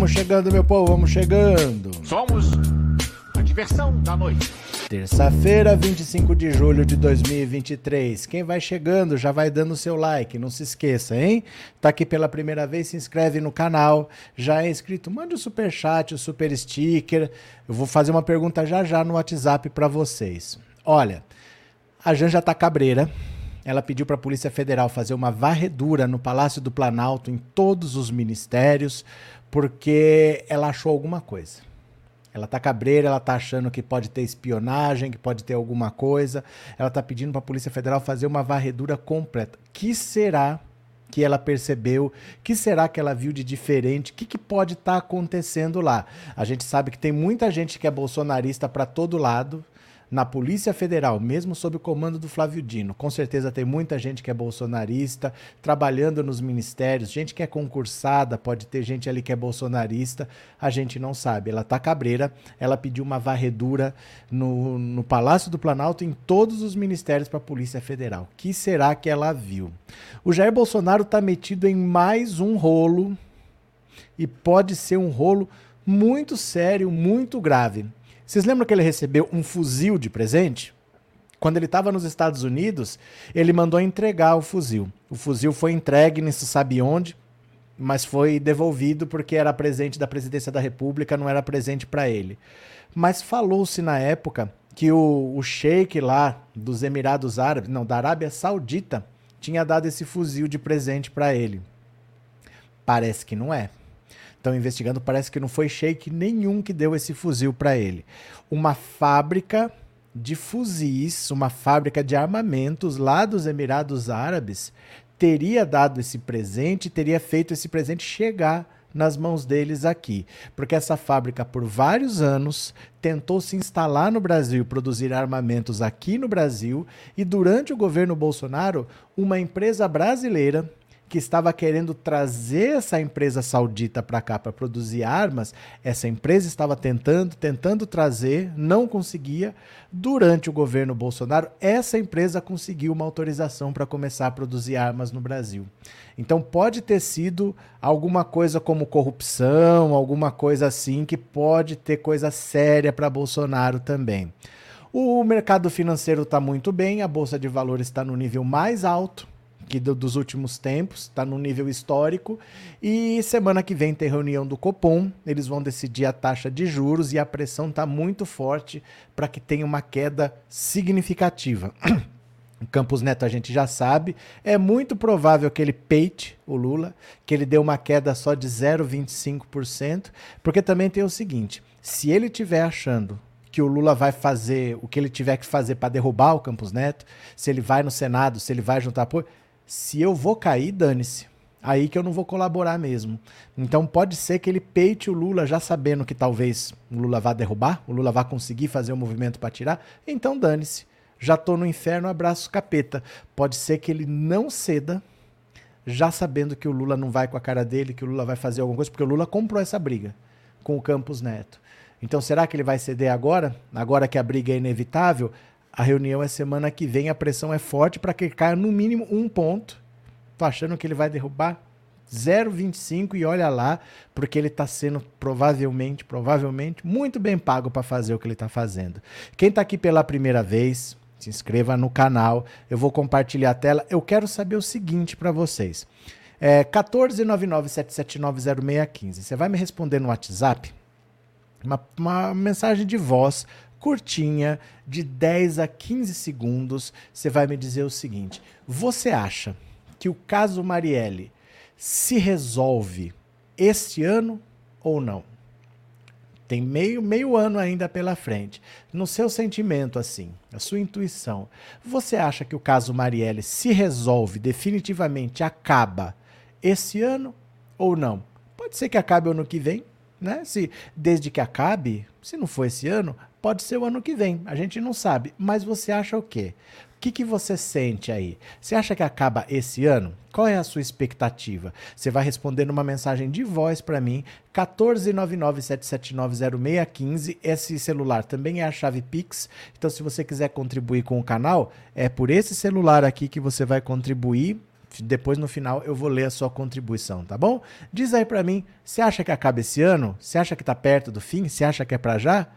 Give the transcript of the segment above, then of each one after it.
Vamos chegando, meu povo, vamos chegando. Somos a diversão da noite. Terça-feira, 25 de julho de 2023. Quem vai chegando já vai dando seu like, não se esqueça, hein? Tá aqui pela primeira vez, se inscreve no canal. Já é inscrito, mande o super chat, o super sticker. Eu vou fazer uma pergunta já já no WhatsApp para vocês. Olha, a Janja tá cabreira. Ela pediu para a Polícia Federal fazer uma varredura no Palácio do Planalto em todos os ministérios, porque ela achou alguma coisa. Ela tá cabreira, ela tá achando que pode ter espionagem, que pode ter alguma coisa. Ela tá pedindo para a Polícia Federal fazer uma varredura completa. Que será que ela percebeu? Que será que ela viu de diferente? O que, que pode estar tá acontecendo lá? A gente sabe que tem muita gente que é bolsonarista para todo lado na Polícia Federal, mesmo sob o comando do Flávio Dino. Com certeza tem muita gente que é bolsonarista, trabalhando nos ministérios, gente que é concursada, pode ter gente ali que é bolsonarista, a gente não sabe. Ela tá cabreira, ela pediu uma varredura no, no Palácio do Planalto em todos os ministérios para a Polícia Federal. O que será que ela viu? O Jair Bolsonaro tá metido em mais um rolo e pode ser um rolo muito sério, muito grave. Vocês lembram que ele recebeu um fuzil de presente? Quando ele estava nos Estados Unidos, ele mandou entregar o fuzil. O fuzil foi entregue, não se sabe onde, mas foi devolvido porque era presente da presidência da República, não era presente para ele. Mas falou-se na época que o, o sheik lá dos Emirados Árabes, não, da Arábia Saudita, tinha dado esse fuzil de presente para ele. Parece que não é estão investigando, parece que não foi Sheik nenhum que deu esse fuzil para ele. Uma fábrica de fuzis, uma fábrica de armamentos lá dos Emirados Árabes, teria dado esse presente, teria feito esse presente chegar nas mãos deles aqui. Porque essa fábrica, por vários anos, tentou se instalar no Brasil, produzir armamentos aqui no Brasil, e durante o governo Bolsonaro, uma empresa brasileira que estava querendo trazer essa empresa saudita para cá para produzir armas, essa empresa estava tentando, tentando trazer, não conseguia. Durante o governo Bolsonaro, essa empresa conseguiu uma autorização para começar a produzir armas no Brasil. Então pode ter sido alguma coisa como corrupção, alguma coisa assim que pode ter coisa séria para Bolsonaro também. O mercado financeiro está muito bem, a bolsa de valores está no nível mais alto que do, dos últimos tempos, está no nível histórico. E semana que vem tem reunião do Copom, eles vão decidir a taxa de juros e a pressão está muito forte para que tenha uma queda significativa. Campos Neto a gente já sabe. É muito provável que ele peite o Lula, que ele dê uma queda só de 0,25%, porque também tem o seguinte: se ele estiver achando que o Lula vai fazer o que ele tiver que fazer para derrubar o Campos Neto, se ele vai no Senado, se ele vai juntar apoio, se eu vou cair, dane-se. Aí que eu não vou colaborar mesmo. Então pode ser que ele peite o Lula já sabendo que talvez o Lula vá derrubar, o Lula vá conseguir fazer o um movimento para tirar. Então dane-se. Já tô no inferno, abraço capeta. Pode ser que ele não ceda, já sabendo que o Lula não vai com a cara dele, que o Lula vai fazer alguma coisa, porque o Lula comprou essa briga com o Campos Neto. Então será que ele vai ceder agora? Agora que a briga é inevitável? A reunião é semana que vem, a pressão é forte para que caia no mínimo um ponto. Tô achando que ele vai derrubar 0,25 e olha lá, porque ele está sendo provavelmente, provavelmente, muito bem pago para fazer o que ele está fazendo. Quem está aqui pela primeira vez, se inscreva no canal. Eu vou compartilhar a tela. Eu quero saber o seguinte para vocês. É 14997790615. Você vai me responder no WhatsApp uma, uma mensagem de voz curtinha, de 10 a 15 segundos, você vai me dizer o seguinte: você acha que o caso Marielle se resolve este ano ou não? Tem meio, meio ano ainda pela frente. No seu sentimento, assim, a sua intuição, você acha que o caso Marielle se resolve definitivamente, acaba esse ano ou não? Pode ser que acabe ano que vem, né? Se desde que acabe, se não for esse ano, Pode ser o ano que vem, a gente não sabe. Mas você acha o quê? O que, que você sente aí? Você acha que acaba esse ano? Qual é a sua expectativa? Você vai responder numa mensagem de voz para mim, 14997790615. Esse celular também é a chave Pix. Então, se você quiser contribuir com o canal, é por esse celular aqui que você vai contribuir Depois no final eu vou ler a sua contribuição, tá bom? Diz aí para mim, você acha que acaba esse ano? Você acha que tá perto do fim? Você acha que é para já?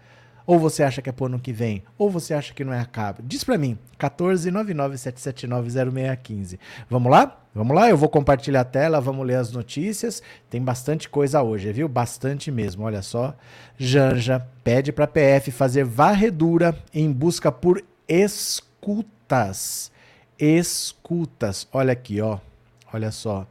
Ou você acha que é pro ano que vem? Ou você acha que não é acaba? Diz para mim, 14997790615. Vamos lá? Vamos lá, eu vou compartilhar a tela, vamos ler as notícias. Tem bastante coisa hoje, viu? Bastante mesmo. Olha só. Janja pede para PF fazer varredura em busca por escutas. Escutas. Olha aqui, ó. Olha só.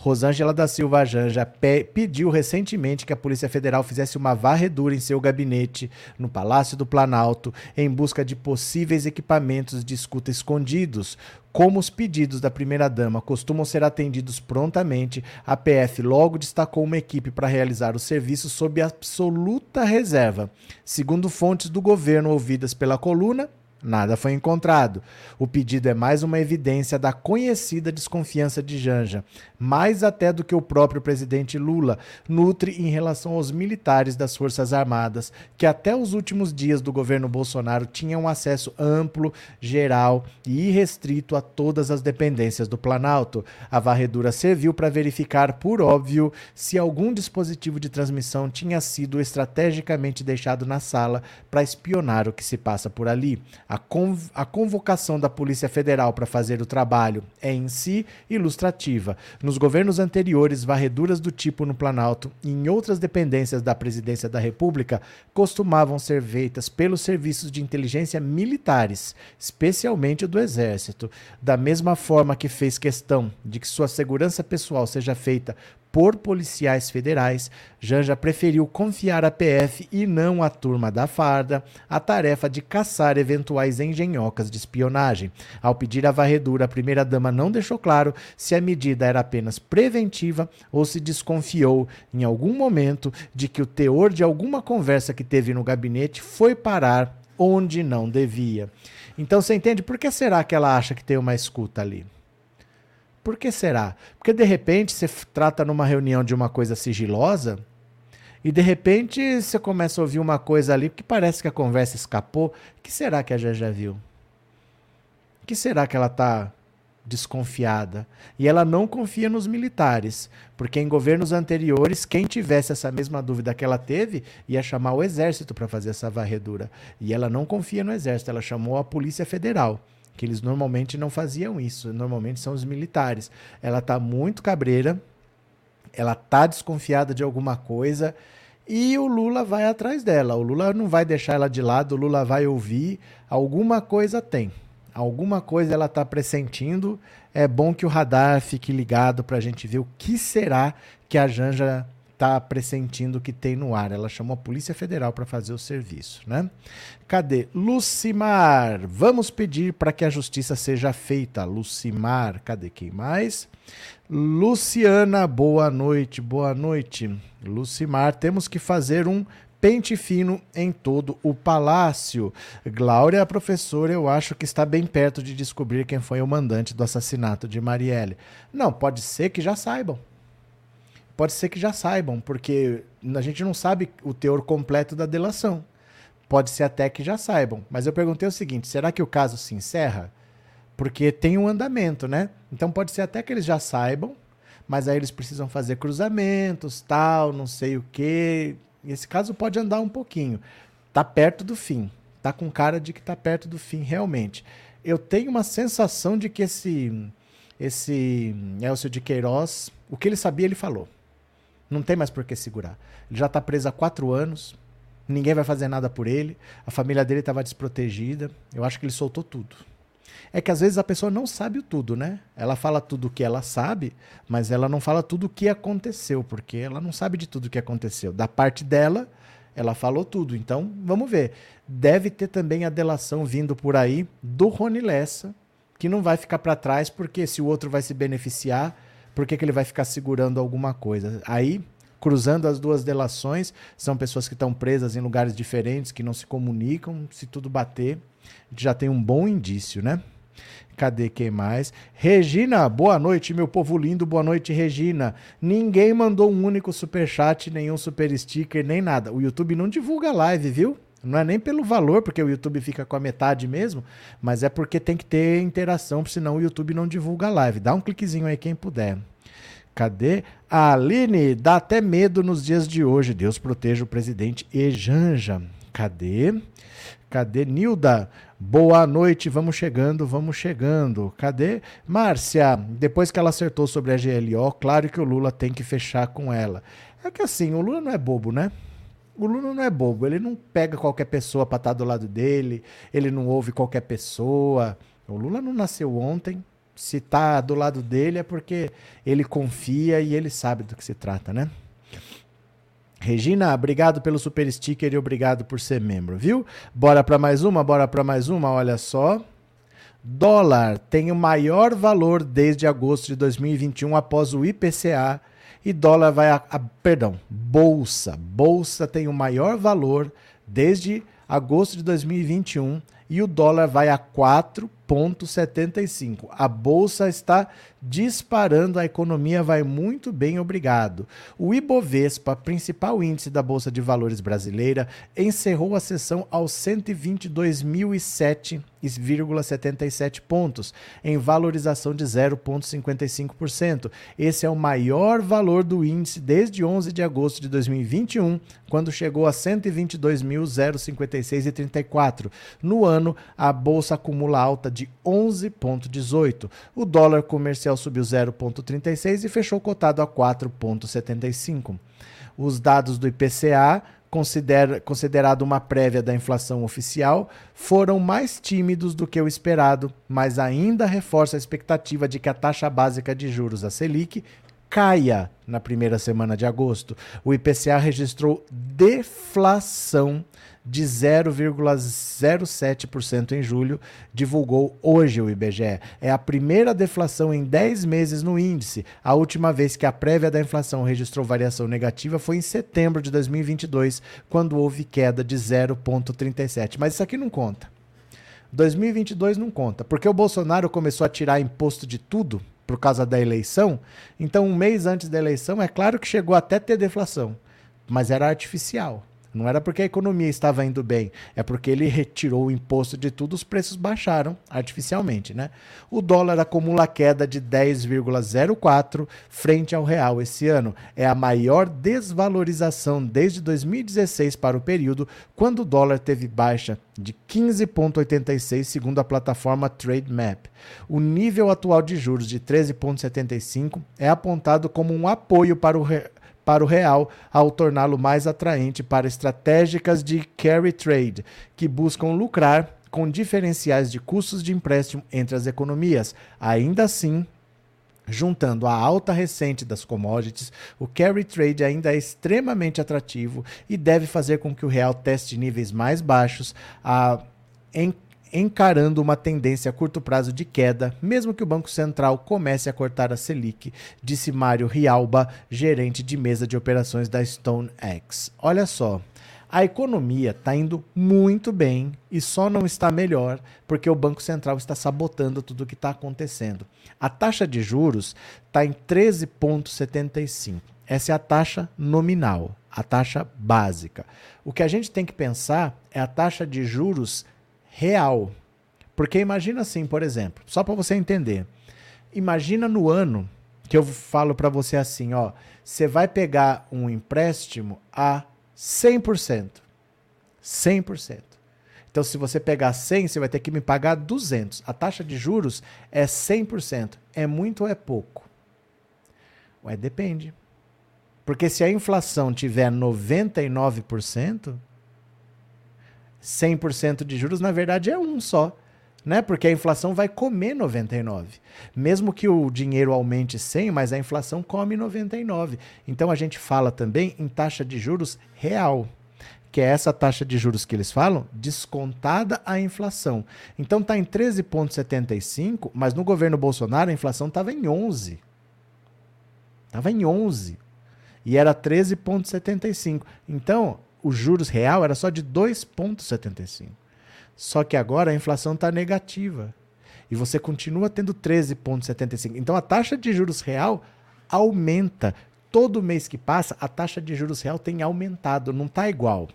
Rosângela da Silva Janja pediu recentemente que a Polícia Federal fizesse uma varredura em seu gabinete no Palácio do Planalto em busca de possíveis equipamentos de escuta escondidos. Como os pedidos da primeira-dama costumam ser atendidos prontamente, a PF logo destacou uma equipe para realizar o serviço sob absoluta reserva. Segundo fontes do governo ouvidas pela coluna, Nada foi encontrado. O pedido é mais uma evidência da conhecida desconfiança de Janja, mais até do que o próprio presidente Lula nutre em relação aos militares das Forças Armadas, que até os últimos dias do governo Bolsonaro tinham acesso amplo, geral e irrestrito a todas as dependências do Planalto. A varredura serviu para verificar, por óbvio, se algum dispositivo de transmissão tinha sido estrategicamente deixado na sala para espionar o que se passa por ali. A, conv a convocação da Polícia Federal para fazer o trabalho é em si ilustrativa. Nos governos anteriores, varreduras do tipo no Planalto e em outras dependências da Presidência da República costumavam ser feitas pelos serviços de inteligência militares, especialmente do Exército. Da mesma forma que fez questão de que sua segurança pessoal seja feita por policiais federais, Janja preferiu confiar à PF e não à turma da farda a tarefa de caçar eventuais engenhocas de espionagem. Ao pedir a varredura, a primeira-dama não deixou claro se a medida era apenas preventiva ou se desconfiou, em algum momento, de que o teor de alguma conversa que teve no gabinete foi parar onde não devia. Então você entende por que será que ela acha que tem uma escuta ali? Por que será? Porque de repente você trata numa reunião de uma coisa sigilosa e de repente você começa a ouvir uma coisa ali que parece que a conversa escapou. O que será que a já viu? O que será que ela está desconfiada? E ela não confia nos militares, porque em governos anteriores, quem tivesse essa mesma dúvida que ela teve, ia chamar o exército para fazer essa varredura. E ela não confia no exército, ela chamou a Polícia Federal que eles normalmente não faziam isso, normalmente são os militares. Ela está muito cabreira, ela está desconfiada de alguma coisa e o Lula vai atrás dela. O Lula não vai deixar ela de lado, o Lula vai ouvir, alguma coisa tem. Alguma coisa ela está pressentindo. É bom que o radar fique ligado para a gente ver o que será que a Janja está pressentindo que tem no ar. Ela chamou a Polícia Federal para fazer o serviço, né? Cadê? Lucimar, vamos pedir para que a justiça seja feita. Lucimar, cadê quem mais? Luciana, boa noite, boa noite. Lucimar, temos que fazer um pente fino em todo o palácio. Glória, professora, eu acho que está bem perto de descobrir quem foi o mandante do assassinato de Marielle. Não, pode ser que já saibam pode ser que já saibam, porque a gente não sabe o teor completo da delação. Pode ser até que já saibam. Mas eu perguntei o seguinte: será que o caso se encerra? Porque tem um andamento, né? Então pode ser até que eles já saibam, mas aí eles precisam fazer cruzamentos, tal, não sei o quê. Esse caso pode andar um pouquinho. Tá perto do fim. Tá com cara de que tá perto do fim, realmente. Eu tenho uma sensação de que esse esse Elcio de Queiroz, o que ele sabia, ele falou. Não tem mais por que segurar. Ele já está preso há quatro anos. Ninguém vai fazer nada por ele. A família dele estava desprotegida. Eu acho que ele soltou tudo. É que às vezes a pessoa não sabe o tudo, né? Ela fala tudo o que ela sabe, mas ela não fala tudo o que aconteceu, porque ela não sabe de tudo o que aconteceu. Da parte dela, ela falou tudo. Então, vamos ver. Deve ter também a delação vindo por aí do Rony Lessa, que não vai ficar para trás, porque se o outro vai se beneficiar, por que, que ele vai ficar segurando alguma coisa? Aí, cruzando as duas delações, são pessoas que estão presas em lugares diferentes, que não se comunicam. Se tudo bater, já tem um bom indício, né? Cadê quem mais? Regina, boa noite, meu povo lindo. Boa noite, Regina. Ninguém mandou um único super chat, nenhum super sticker, nem nada. O YouTube não divulga live, viu? Não é nem pelo valor, porque o YouTube fica com a metade mesmo, mas é porque tem que ter interação, senão o YouTube não divulga a live. Dá um cliquezinho aí quem puder. Cadê? A Aline, dá até medo nos dias de hoje. Deus proteja o presidente Ejanja. Cadê? Cadê Nilda? Boa noite, vamos chegando, vamos chegando. Cadê? Márcia, depois que ela acertou sobre a GLO, claro que o Lula tem que fechar com ela. É que assim, o Lula não é bobo, né? O Lula não é bobo, ele não pega qualquer pessoa para estar tá do lado dele, ele não ouve qualquer pessoa. O Lula não nasceu ontem. Se tá do lado dele é porque ele confia e ele sabe do que se trata, né? Regina, obrigado pelo super sticker e obrigado por ser membro, viu? Bora para mais uma, bora para mais uma, olha só. Dólar tem o maior valor desde agosto de 2021 após o IPCA e dólar vai a, a perdão, bolsa. Bolsa tem o maior valor desde agosto de 2021 e o dólar vai a 4,75. A bolsa está disparando, a economia vai muito bem, obrigado. O Ibovespa, principal índice da Bolsa de Valores brasileira, encerrou a sessão aos 122.007,77 pontos, em valorização de 0,55%. Esse é o maior valor do índice desde 11 de agosto de 2021, quando chegou a 122.056,34. No ano, a bolsa acumula alta de 11,18. O dólar comercial subiu 0,36 e fechou cotado a 4,75. Os dados do IPCA, considera, considerado uma prévia da inflação oficial, foram mais tímidos do que o esperado, mas ainda reforça a expectativa de que a taxa básica de juros, a Selic, caia na primeira semana de agosto. O IPCA registrou deflação de 0,07% em julho, divulgou hoje o IBGE. É a primeira deflação em 10 meses no índice. A última vez que a prévia da inflação registrou variação negativa foi em setembro de 2022, quando houve queda de 0,37. Mas isso aqui não conta. 2022 não conta, porque o Bolsonaro começou a tirar imposto de tudo por causa da eleição. Então, um mês antes da eleição, é claro que chegou até ter deflação, mas era artificial. Não era porque a economia estava indo bem, é porque ele retirou o imposto de tudo, os preços baixaram artificialmente, né? O dólar acumula queda de 10,04 frente ao real esse ano. É a maior desvalorização desde 2016 para o período, quando o dólar teve baixa de 15,86 segundo a plataforma TradeMap. O nível atual de juros de 13,75 é apontado como um apoio para o real para o real ao torná-lo mais atraente para estratégicas de carry trade, que buscam lucrar com diferenciais de custos de empréstimo entre as economias. Ainda assim, Juntando a alta recente das commodities, o carry trade ainda é extremamente atrativo e deve fazer com que o real teste níveis mais baixos, a, em encarando uma tendência a curto prazo de queda, mesmo que o Banco Central comece a cortar a Selic, disse Mário Rialba, gerente de mesa de operações da StoneX. Olha só, a economia está indo muito bem e só não está melhor porque o Banco Central está sabotando tudo o que está acontecendo. A taxa de juros está em 13,75. Essa é a taxa nominal, a taxa básica. O que a gente tem que pensar é a taxa de juros real. Porque imagina assim, por exemplo, só para você entender. Imagina no ano que eu falo para você assim, ó, você vai pegar um empréstimo a 100%. 100%. Então, se você pegar 100, você vai ter que me pagar 200. A taxa de juros é 100%. É muito ou é pouco? Ué, depende. Porque se a inflação tiver 99%, 100% de juros, na verdade é um só. Né? Porque a inflação vai comer 99. Mesmo que o dinheiro aumente 100, mas a inflação come 99. Então a gente fala também em taxa de juros real, que é essa taxa de juros que eles falam, descontada a inflação. Então está em 13,75, mas no governo Bolsonaro a inflação estava em 11. Estava em 11. E era 13,75. Então, o juros real era só de 2,75. Só que agora a inflação está negativa. E você continua tendo 13,75. Então a taxa de juros real aumenta. Todo mês que passa, a taxa de juros real tem aumentado, não está igual.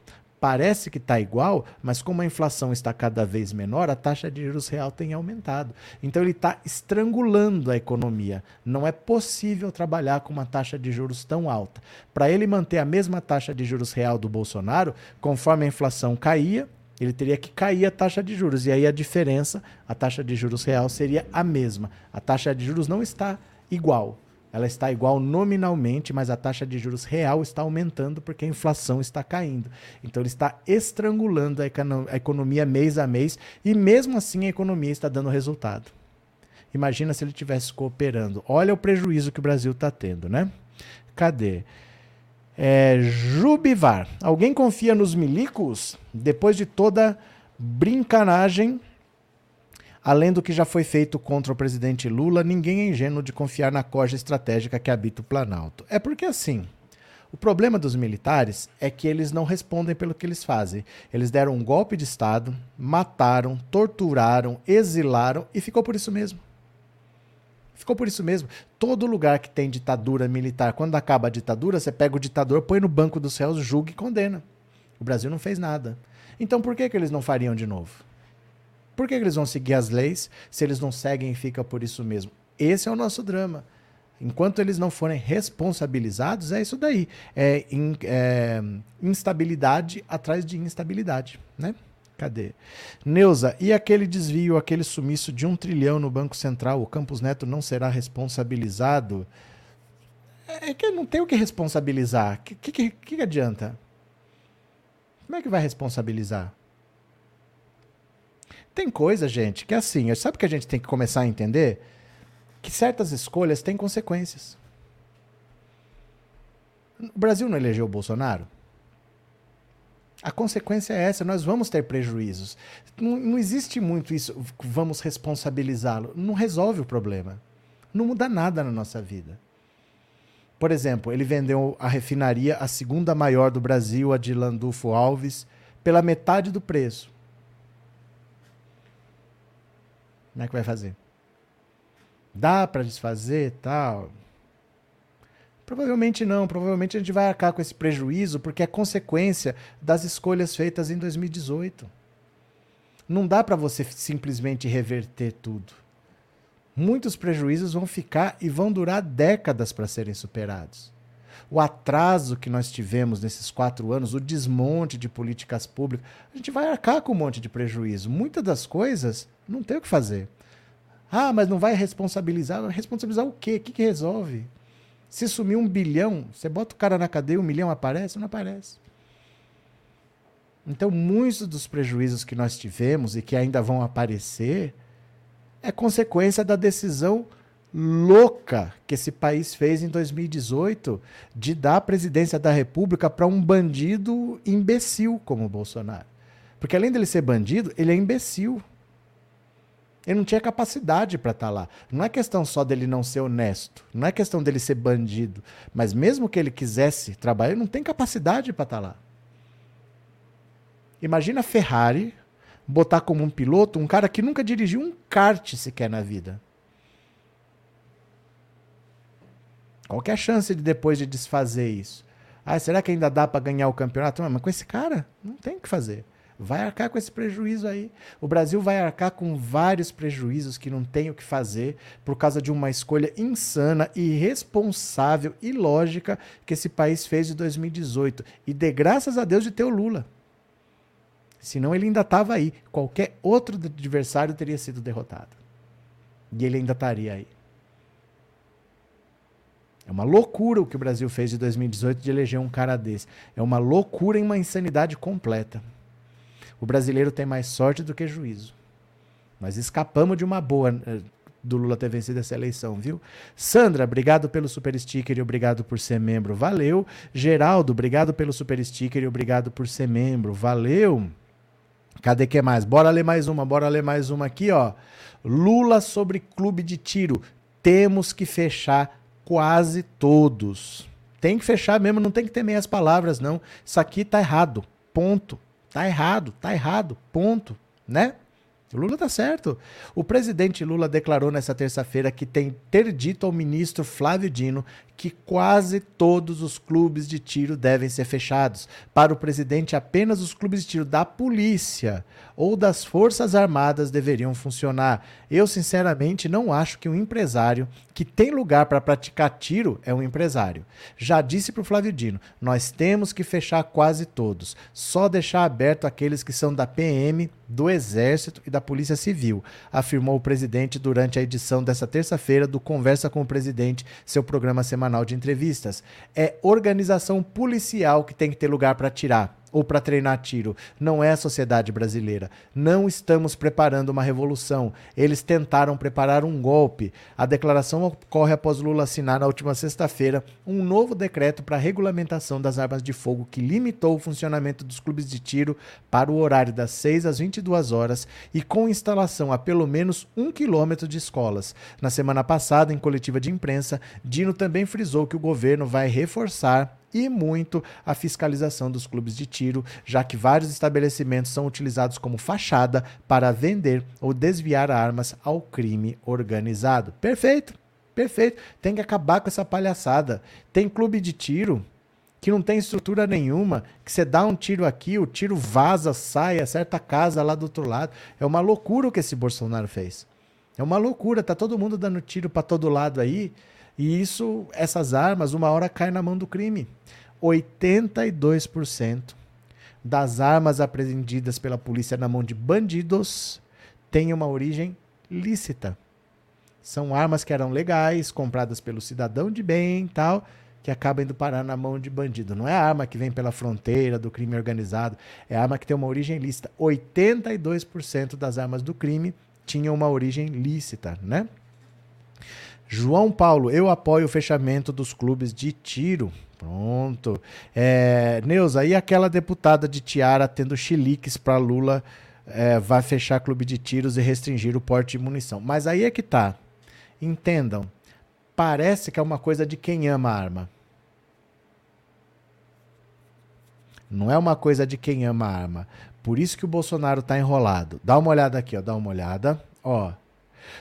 Parece que está igual, mas como a inflação está cada vez menor, a taxa de juros real tem aumentado. Então ele está estrangulando a economia. Não é possível trabalhar com uma taxa de juros tão alta. Para ele manter a mesma taxa de juros real do Bolsonaro, conforme a inflação caía, ele teria que cair a taxa de juros. E aí a diferença, a taxa de juros real seria a mesma. A taxa de juros não está igual ela está igual nominalmente, mas a taxa de juros real está aumentando porque a inflação está caindo. Então ele está estrangulando a, a economia mês a mês e mesmo assim a economia está dando resultado. Imagina se ele estivesse cooperando. Olha o prejuízo que o Brasil está tendo, né? Cadê? É, Jubivar. Alguém confia nos milicos? Depois de toda brincanagem Além do que já foi feito contra o presidente Lula, ninguém é ingênuo de confiar na corja estratégica que habita o Planalto. É porque assim, o problema dos militares é que eles não respondem pelo que eles fazem. Eles deram um golpe de Estado, mataram, torturaram, exilaram e ficou por isso mesmo. Ficou por isso mesmo. Todo lugar que tem ditadura militar, quando acaba a ditadura, você pega o ditador, põe no banco dos réus, julga e condena. O Brasil não fez nada. Então por que, que eles não fariam de novo? Por que eles vão seguir as leis se eles não seguem e fica por isso mesmo? Esse é o nosso drama. Enquanto eles não forem responsabilizados, é isso daí. É, in, é instabilidade atrás de instabilidade, né? Cadê? Neuza, e aquele desvio, aquele sumiço de um trilhão no Banco Central, o Campos Neto não será responsabilizado? É que não tem o que responsabilizar. O que, que, que adianta? Como é que vai responsabilizar? Tem coisa, gente, que é assim, sabe que a gente tem que começar a entender? Que certas escolhas têm consequências. O Brasil não elegeu o Bolsonaro? A consequência é essa, nós vamos ter prejuízos. Não, não existe muito isso, vamos responsabilizá-lo. Não resolve o problema. Não muda nada na nossa vida. Por exemplo, ele vendeu a refinaria, a segunda maior do Brasil, a de Landulfo Alves, pela metade do preço. Como é que vai fazer? Dá para desfazer tal? Provavelmente não. Provavelmente a gente vai arcar com esse prejuízo porque é consequência das escolhas feitas em 2018. Não dá para você simplesmente reverter tudo. Muitos prejuízos vão ficar e vão durar décadas para serem superados. O atraso que nós tivemos nesses quatro anos, o desmonte de políticas públicas, a gente vai arcar com um monte de prejuízo. Muitas das coisas não tem o que fazer. Ah, mas não vai responsabilizar. Responsabilizar o quê? O que, que resolve? Se sumir um bilhão, você bota o cara na cadeia, um milhão aparece? Não aparece. Então, muitos dos prejuízos que nós tivemos e que ainda vão aparecer é consequência da decisão louca que esse país fez em 2018 de dar a presidência da República para um bandido imbecil como o Bolsonaro. Porque além dele ser bandido, ele é imbecil. Ele não tinha capacidade para estar tá lá. Não é questão só dele não ser honesto, não é questão dele ser bandido, mas mesmo que ele quisesse trabalhar, ele não tem capacidade para estar tá lá. Imagina a Ferrari botar como um piloto um cara que nunca dirigiu um kart sequer na vida. Qual é a chance de depois de desfazer isso? Ah, será que ainda dá para ganhar o campeonato? Mas com esse cara, não tem o que fazer vai arcar com esse prejuízo aí. O Brasil vai arcar com vários prejuízos que não tem o que fazer por causa de uma escolha insana, irresponsável e lógica que esse país fez em 2018. E de graças a Deus de ter o Lula. Senão ele ainda estava aí. Qualquer outro adversário teria sido derrotado. E ele ainda estaria aí. É uma loucura o que o Brasil fez de 2018 de eleger um cara desse. É uma loucura e uma insanidade completa. O brasileiro tem mais sorte do que juízo. Nós escapamos de uma boa eh, do Lula ter vencido essa eleição, viu? Sandra, obrigado pelo super sticker e obrigado por ser membro. Valeu. Geraldo, obrigado pelo super sticker e obrigado por ser membro. Valeu. Cadê que mais? Bora ler mais uma, bora ler mais uma aqui, ó. Lula sobre clube de tiro. Temos que fechar quase todos. Tem que fechar mesmo, não tem que ter meias palavras, não. Isso aqui tá errado. Ponto. Tá errado, tá errado, ponto, né? O Lula tá certo. O presidente Lula declarou nessa terça-feira que tem ter dito ao ministro Flávio Dino que quase todos os clubes de tiro devem ser fechados. Para o presidente, apenas os clubes de tiro da polícia ou das Forças Armadas deveriam funcionar. Eu, sinceramente, não acho que um empresário que tem lugar para praticar tiro é um empresário. Já disse para o Flávio Dino: nós temos que fechar quase todos, só deixar aberto aqueles que são da PM, do Exército e da Polícia Civil, afirmou o presidente durante a edição dessa terça-feira do Conversa com o Presidente, seu programa semanal de entrevistas. É organização policial que tem que ter lugar para tirar ou para treinar tiro. Não é a sociedade brasileira. Não estamos preparando uma revolução. Eles tentaram preparar um golpe. A declaração ocorre após Lula assinar na última sexta-feira um novo decreto para regulamentação das armas de fogo que limitou o funcionamento dos clubes de tiro para o horário das 6 às 22 horas e com instalação a pelo menos um quilômetro de escolas. Na semana passada, em coletiva de imprensa, Dino também frisou que o governo vai reforçar e muito a fiscalização dos clubes de tiro, já que vários estabelecimentos são utilizados como fachada para vender ou desviar armas ao crime organizado. Perfeito, perfeito. Tem que acabar com essa palhaçada. Tem clube de tiro que não tem estrutura nenhuma, que você dá um tiro aqui, o tiro vaza, sai, acerta a casa lá do outro lado. É uma loucura o que esse Bolsonaro fez. É uma loucura, tá todo mundo dando tiro para todo lado aí. E isso, essas armas, uma hora cai na mão do crime. 82% das armas apreendidas pela polícia na mão de bandidos têm uma origem lícita. São armas que eram legais, compradas pelo cidadão de bem tal, que acabam indo parar na mão de bandido. Não é arma que vem pela fronteira do crime organizado, é arma que tem uma origem lícita. 82% das armas do crime tinham uma origem lícita, né? João Paulo, eu apoio o fechamento dos clubes de tiro. Pronto. É, Neuza, e aquela deputada de Tiara tendo chiliques para Lula é, vai fechar clube de tiros e restringir o porte de munição. Mas aí é que tá. Entendam. Parece que é uma coisa de quem ama a arma. Não é uma coisa de quem ama a arma. Por isso que o Bolsonaro tá enrolado. Dá uma olhada aqui, ó. Dá uma olhada. Ó.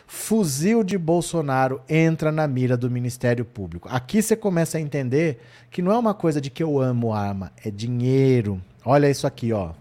Fuzil de Bolsonaro entra na mira do Ministério Público. Aqui você começa a entender que não é uma coisa de que eu amo arma, é dinheiro. Olha isso aqui, ó.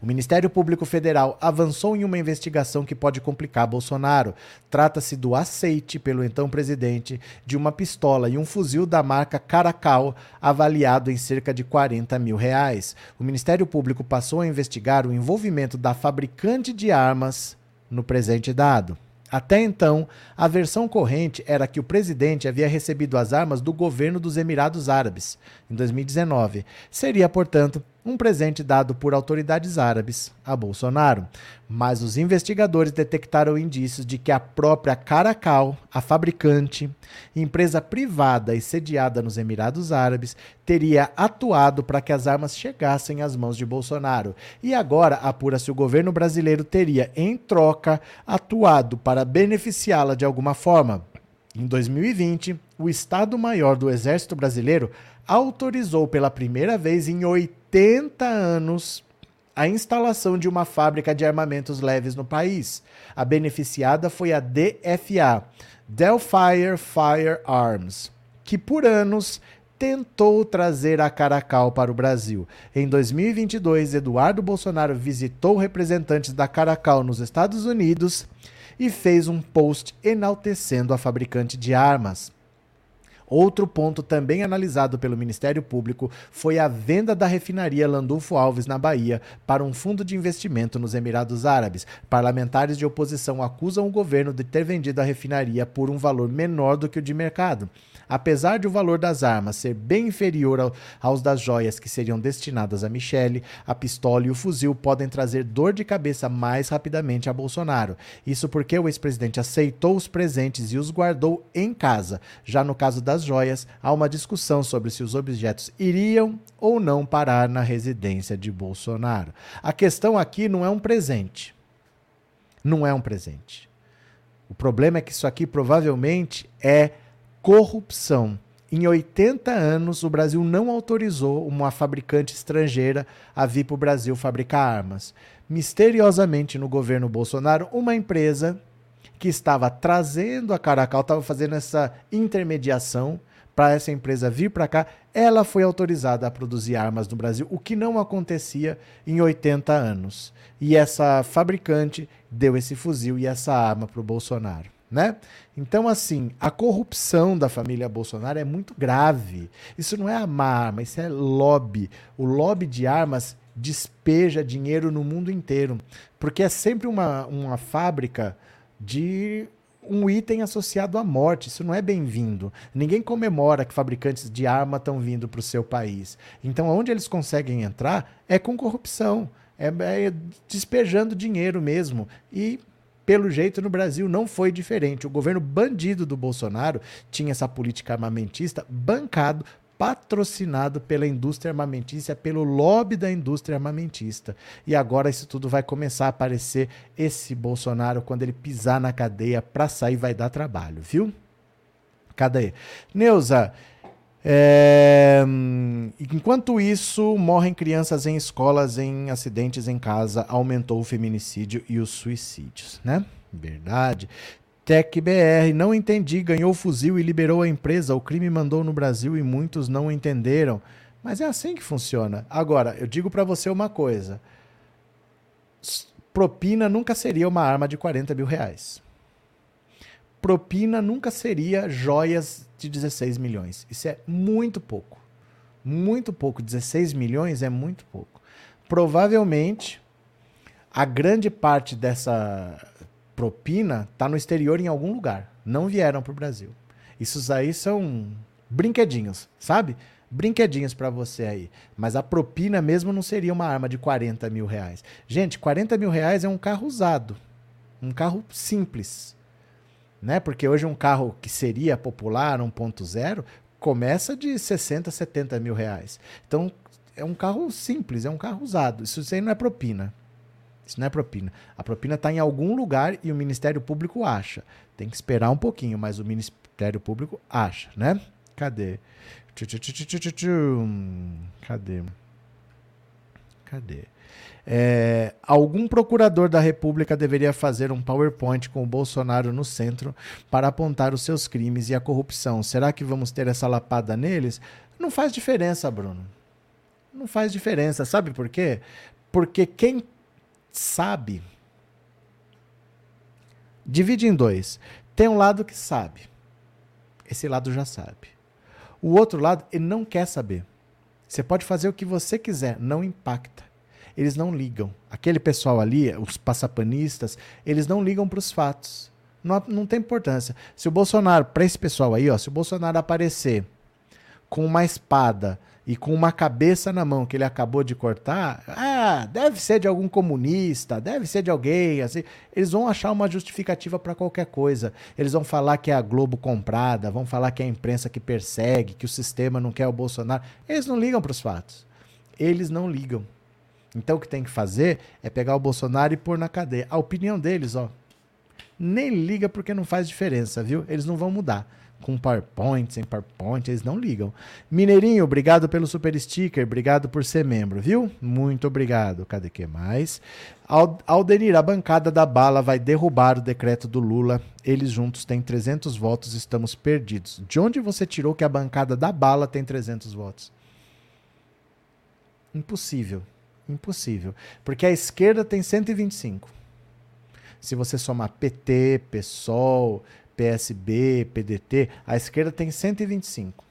O Ministério Público Federal avançou em uma investigação que pode complicar Bolsonaro. Trata-se do aceite pelo então presidente de uma pistola e um fuzil da marca Caracal, avaliado em cerca de 40 mil reais. O Ministério Público passou a investigar o envolvimento da fabricante de armas no presente dado. Até então, a versão corrente era que o presidente havia recebido as armas do governo dos Emirados Árabes em 2019. Seria, portanto, um presente dado por autoridades árabes a Bolsonaro. Mas os investigadores detectaram indícios de que a própria Caracal, a fabricante, empresa privada e sediada nos Emirados Árabes, teria atuado para que as armas chegassem às mãos de Bolsonaro. E agora apura-se o governo brasileiro teria, em troca, atuado para beneficiá-la de alguma forma. Em 2020, o Estado-Maior do Exército Brasileiro autorizou pela primeira vez em 80 anos a instalação de uma fábrica de armamentos leves no país. A beneficiada foi a DFA, Delfire Firearms, que por anos tentou trazer a Caracal para o Brasil. Em 2022, Eduardo Bolsonaro visitou representantes da Caracal nos Estados Unidos e fez um post enaltecendo a fabricante de armas. Outro ponto também analisado pelo Ministério Público foi a venda da refinaria Landulfo Alves na Bahia para um fundo de investimento nos Emirados Árabes. Parlamentares de oposição acusam o governo de ter vendido a refinaria por um valor menor do que o de mercado. Apesar de o valor das armas ser bem inferior ao, aos das joias que seriam destinadas a Michele, a pistola e o fuzil podem trazer dor de cabeça mais rapidamente a Bolsonaro. Isso porque o ex-presidente aceitou os presentes e os guardou em casa. Já no caso das joias, há uma discussão sobre se os objetos iriam ou não parar na residência de Bolsonaro. A questão aqui não é um presente. Não é um presente. O problema é que isso aqui provavelmente é corrupção. Em 80 anos, o Brasil não autorizou uma fabricante estrangeira a vir para o Brasil fabricar armas. Misteriosamente, no governo Bolsonaro, uma empresa que estava trazendo a Caracal, estava fazendo essa intermediação para essa empresa vir para cá, ela foi autorizada a produzir armas no Brasil, o que não acontecia em 80 anos. E essa fabricante deu esse fuzil e essa arma para o Bolsonaro. Né? Então, assim, a corrupção da família Bolsonaro é muito grave. Isso não é a arma, isso é lobby. O lobby de armas despeja dinheiro no mundo inteiro, porque é sempre uma, uma fábrica de um item associado à morte. Isso não é bem-vindo. Ninguém comemora que fabricantes de arma estão vindo para o seu país. Então, onde eles conseguem entrar é com corrupção, é, é despejando dinheiro mesmo. E pelo jeito, no Brasil não foi diferente. O governo bandido do Bolsonaro tinha essa política armamentista bancado patrocinado pela indústria armamentista, pelo lobby da indústria armamentista. E agora isso tudo vai começar a aparecer. Esse Bolsonaro, quando ele pisar na cadeia para sair, vai dar trabalho, viu? Cadê? Neuza, é... Enquanto isso, morrem crianças em escolas, em acidentes em casa, aumentou o feminicídio e os suicídios, né? Verdade. Tec BR, não entendi, ganhou fuzil e liberou a empresa. O crime mandou no Brasil e muitos não entenderam. Mas é assim que funciona. Agora, eu digo para você uma coisa: propina nunca seria uma arma de 40 mil reais propina nunca seria joias de 16 milhões. Isso é muito pouco. Muito pouco. 16 milhões é muito pouco. Provavelmente, a grande parte dessa propina está no exterior em algum lugar. Não vieram para o Brasil. Isso aí são brinquedinhos, sabe? Brinquedinhos para você aí. Mas a propina mesmo não seria uma arma de 40 mil reais. Gente, 40 mil reais é um carro usado. Um carro simples né? Porque hoje um carro que seria popular, 1.0, começa de 60, 70 mil reais. Então, é um carro simples, é um carro usado. Isso aí não é propina. Isso não é propina. A propina está em algum lugar e o Ministério Público acha. Tem que esperar um pouquinho, mas o Ministério Público acha, né? Cadê? Cadê? Cadê? É, algum procurador da República deveria fazer um PowerPoint com o Bolsonaro no centro para apontar os seus crimes e a corrupção. Será que vamos ter essa lapada neles? Não faz diferença, Bruno. Não faz diferença. Sabe por quê? Porque quem sabe divide em dois. Tem um lado que sabe. Esse lado já sabe. O outro lado, ele não quer saber. Você pode fazer o que você quiser, não impacta eles não ligam. Aquele pessoal ali, os passapanistas, eles não ligam para os fatos. Não, não tem importância. Se o Bolsonaro, para esse pessoal aí, ó, se o Bolsonaro aparecer com uma espada e com uma cabeça na mão que ele acabou de cortar, ah, deve ser de algum comunista, deve ser de alguém, assim, eles vão achar uma justificativa para qualquer coisa. Eles vão falar que é a Globo comprada, vão falar que é a imprensa que persegue, que o sistema não quer o Bolsonaro. Eles não ligam para os fatos. Eles não ligam. Então o que tem que fazer é pegar o Bolsonaro e pôr na cadeia. A opinião deles, ó, nem liga porque não faz diferença, viu? Eles não vão mudar. Com PowerPoint, sem PowerPoint, eles não ligam. Mineirinho, obrigado pelo super sticker, obrigado por ser membro, viu? Muito obrigado. Cadê que mais? Aldenir, a bancada da bala vai derrubar o decreto do Lula. Eles juntos têm 300 votos, estamos perdidos. De onde você tirou que a bancada da bala tem 300 votos? Impossível. Impossível. Porque a esquerda tem 125. Se você somar PT, PSOL, PSB, PDT, a esquerda tem 125.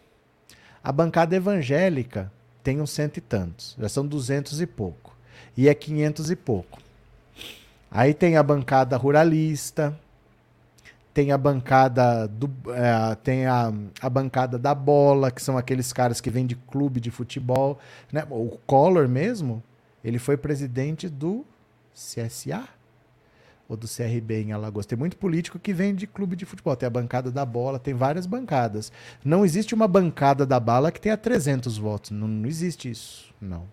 A bancada evangélica tem uns cento e tantos. Já são duzentos e pouco. E é quinhentos e pouco. Aí tem a bancada ruralista, tem a bancada do, é, tem a, a bancada da bola, que são aqueles caras que vêm de clube de futebol. Né? O Collor mesmo, ele foi presidente do CSA ou do CRB em Alagoas. Tem muito político que vem de clube de futebol. Tem a bancada da bola, tem várias bancadas. Não existe uma bancada da bala que tenha 300 votos. Não, não existe isso. Não.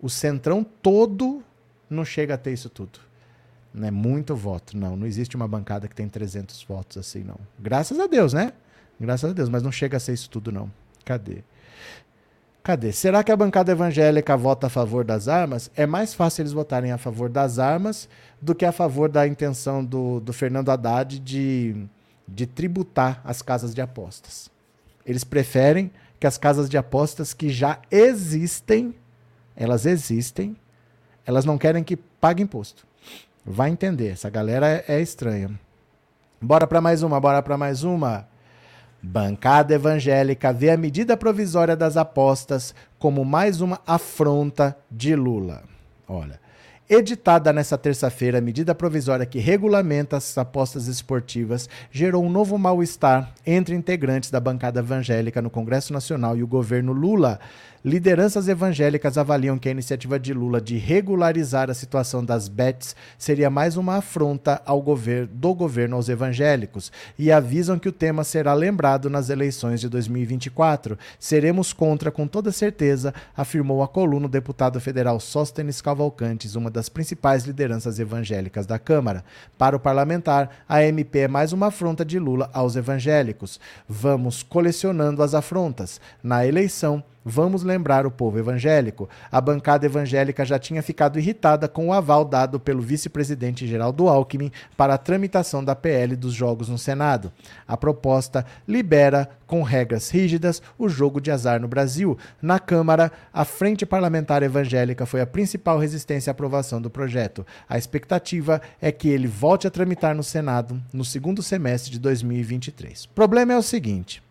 O centrão todo não chega a ter isso tudo. Não é muito voto. Não, não existe uma bancada que tem 300 votos assim, não. Graças a Deus, né? Graças a Deus, mas não chega a ser isso tudo, não. Cadê? Cadê? Será que a bancada evangélica vota a favor das armas? É mais fácil eles votarem a favor das armas do que a favor da intenção do, do Fernando Haddad de, de tributar as casas de apostas. Eles preferem que as casas de apostas que já existem, elas existem, elas não querem que pague imposto. Vai entender, essa galera é, é estranha. Bora para mais uma, bora para mais uma. Bancada evangélica vê a medida provisória das apostas como mais uma afronta de Lula. Olha, Editada nesta terça-feira, a medida provisória que regulamenta as apostas esportivas gerou um novo mal-estar entre integrantes da bancada evangélica no Congresso Nacional e o governo Lula. Lideranças evangélicas avaliam que a iniciativa de Lula de regularizar a situação das bets seria mais uma afronta ao governo do governo aos evangélicos e avisam que o tema será lembrado nas eleições de 2024. Seremos contra com toda certeza, afirmou a coluna o deputado federal Sóstenes Cavalcantes, uma das principais lideranças evangélicas da Câmara. Para o parlamentar, a MP é mais uma afronta de Lula aos evangélicos. Vamos colecionando as afrontas. Na eleição, Vamos lembrar o povo evangélico. A bancada evangélica já tinha ficado irritada com o aval dado pelo vice-presidente Geraldo Alckmin para a tramitação da PL dos jogos no Senado. A proposta libera, com regras rígidas, o jogo de azar no Brasil. Na Câmara, a Frente Parlamentar Evangélica foi a principal resistência à aprovação do projeto. A expectativa é que ele volte a tramitar no Senado no segundo semestre de 2023. O problema é o seguinte: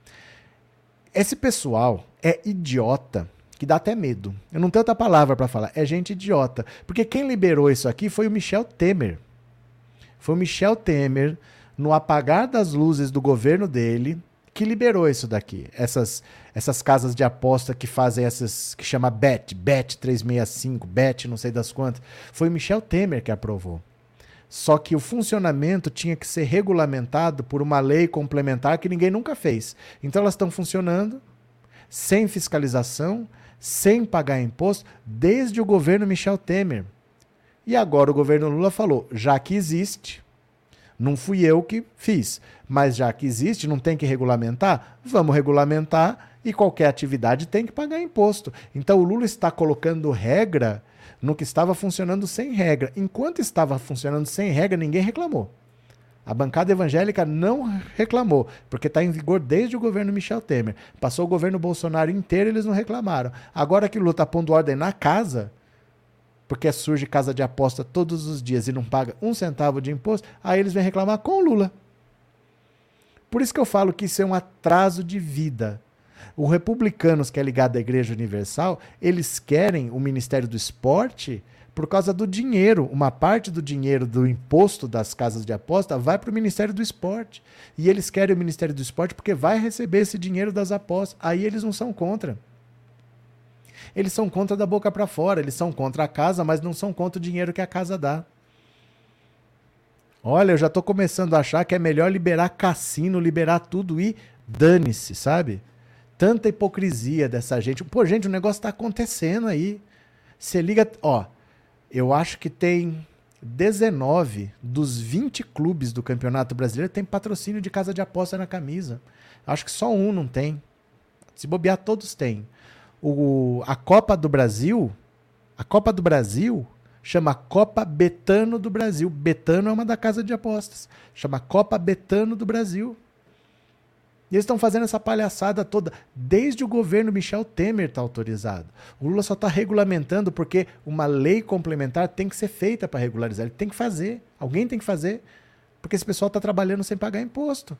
esse pessoal é idiota que dá até medo. Eu não tenho outra palavra para falar. É gente idiota. Porque quem liberou isso aqui foi o Michel Temer. Foi o Michel Temer, no apagar das luzes do governo dele, que liberou isso daqui. Essas, essas casas de aposta que fazem essas. que chama BET, BET 365, BET não sei das quantas. Foi o Michel Temer que aprovou. Só que o funcionamento tinha que ser regulamentado por uma lei complementar que ninguém nunca fez. Então elas estão funcionando sem fiscalização, sem pagar imposto, desde o governo Michel Temer. E agora o governo Lula falou: já que existe, não fui eu que fiz, mas já que existe, não tem que regulamentar? Vamos regulamentar e qualquer atividade tem que pagar imposto. Então o Lula está colocando regra no que estava funcionando sem regra. Enquanto estava funcionando sem regra, ninguém reclamou. A bancada evangélica não reclamou, porque está em vigor desde o governo Michel Temer. Passou o governo Bolsonaro inteiro eles não reclamaram. Agora que Lula está pondo ordem na casa, porque surge casa de aposta todos os dias e não paga um centavo de imposto, aí eles vêm reclamar com o Lula. Por isso que eu falo que isso é um atraso de vida. Os republicanos, que é ligado à Igreja Universal, eles querem o Ministério do Esporte por causa do dinheiro. Uma parte do dinheiro do imposto das casas de aposta vai para o Ministério do Esporte. E eles querem o Ministério do Esporte porque vai receber esse dinheiro das apostas. Aí eles não são contra. Eles são contra da boca para fora. Eles são contra a casa, mas não são contra o dinheiro que a casa dá. Olha, eu já estou começando a achar que é melhor liberar cassino, liberar tudo e dane-se, sabe? Tanta hipocrisia dessa gente. Pô, gente, o negócio está acontecendo aí. Você liga, ó, eu acho que tem 19 dos 20 clubes do Campeonato Brasileiro tem patrocínio de casa de aposta na camisa. Acho que só um não tem. Se bobear, todos têm. O, a Copa do Brasil, a Copa do Brasil chama Copa Betano do Brasil. Betano é uma da casa de apostas. Chama Copa Betano do Brasil. E eles estão fazendo essa palhaçada toda. Desde o governo Michel Temer está autorizado. O Lula só está regulamentando porque uma lei complementar tem que ser feita para regularizar. Ele tem que fazer. Alguém tem que fazer. Porque esse pessoal está trabalhando sem pagar imposto.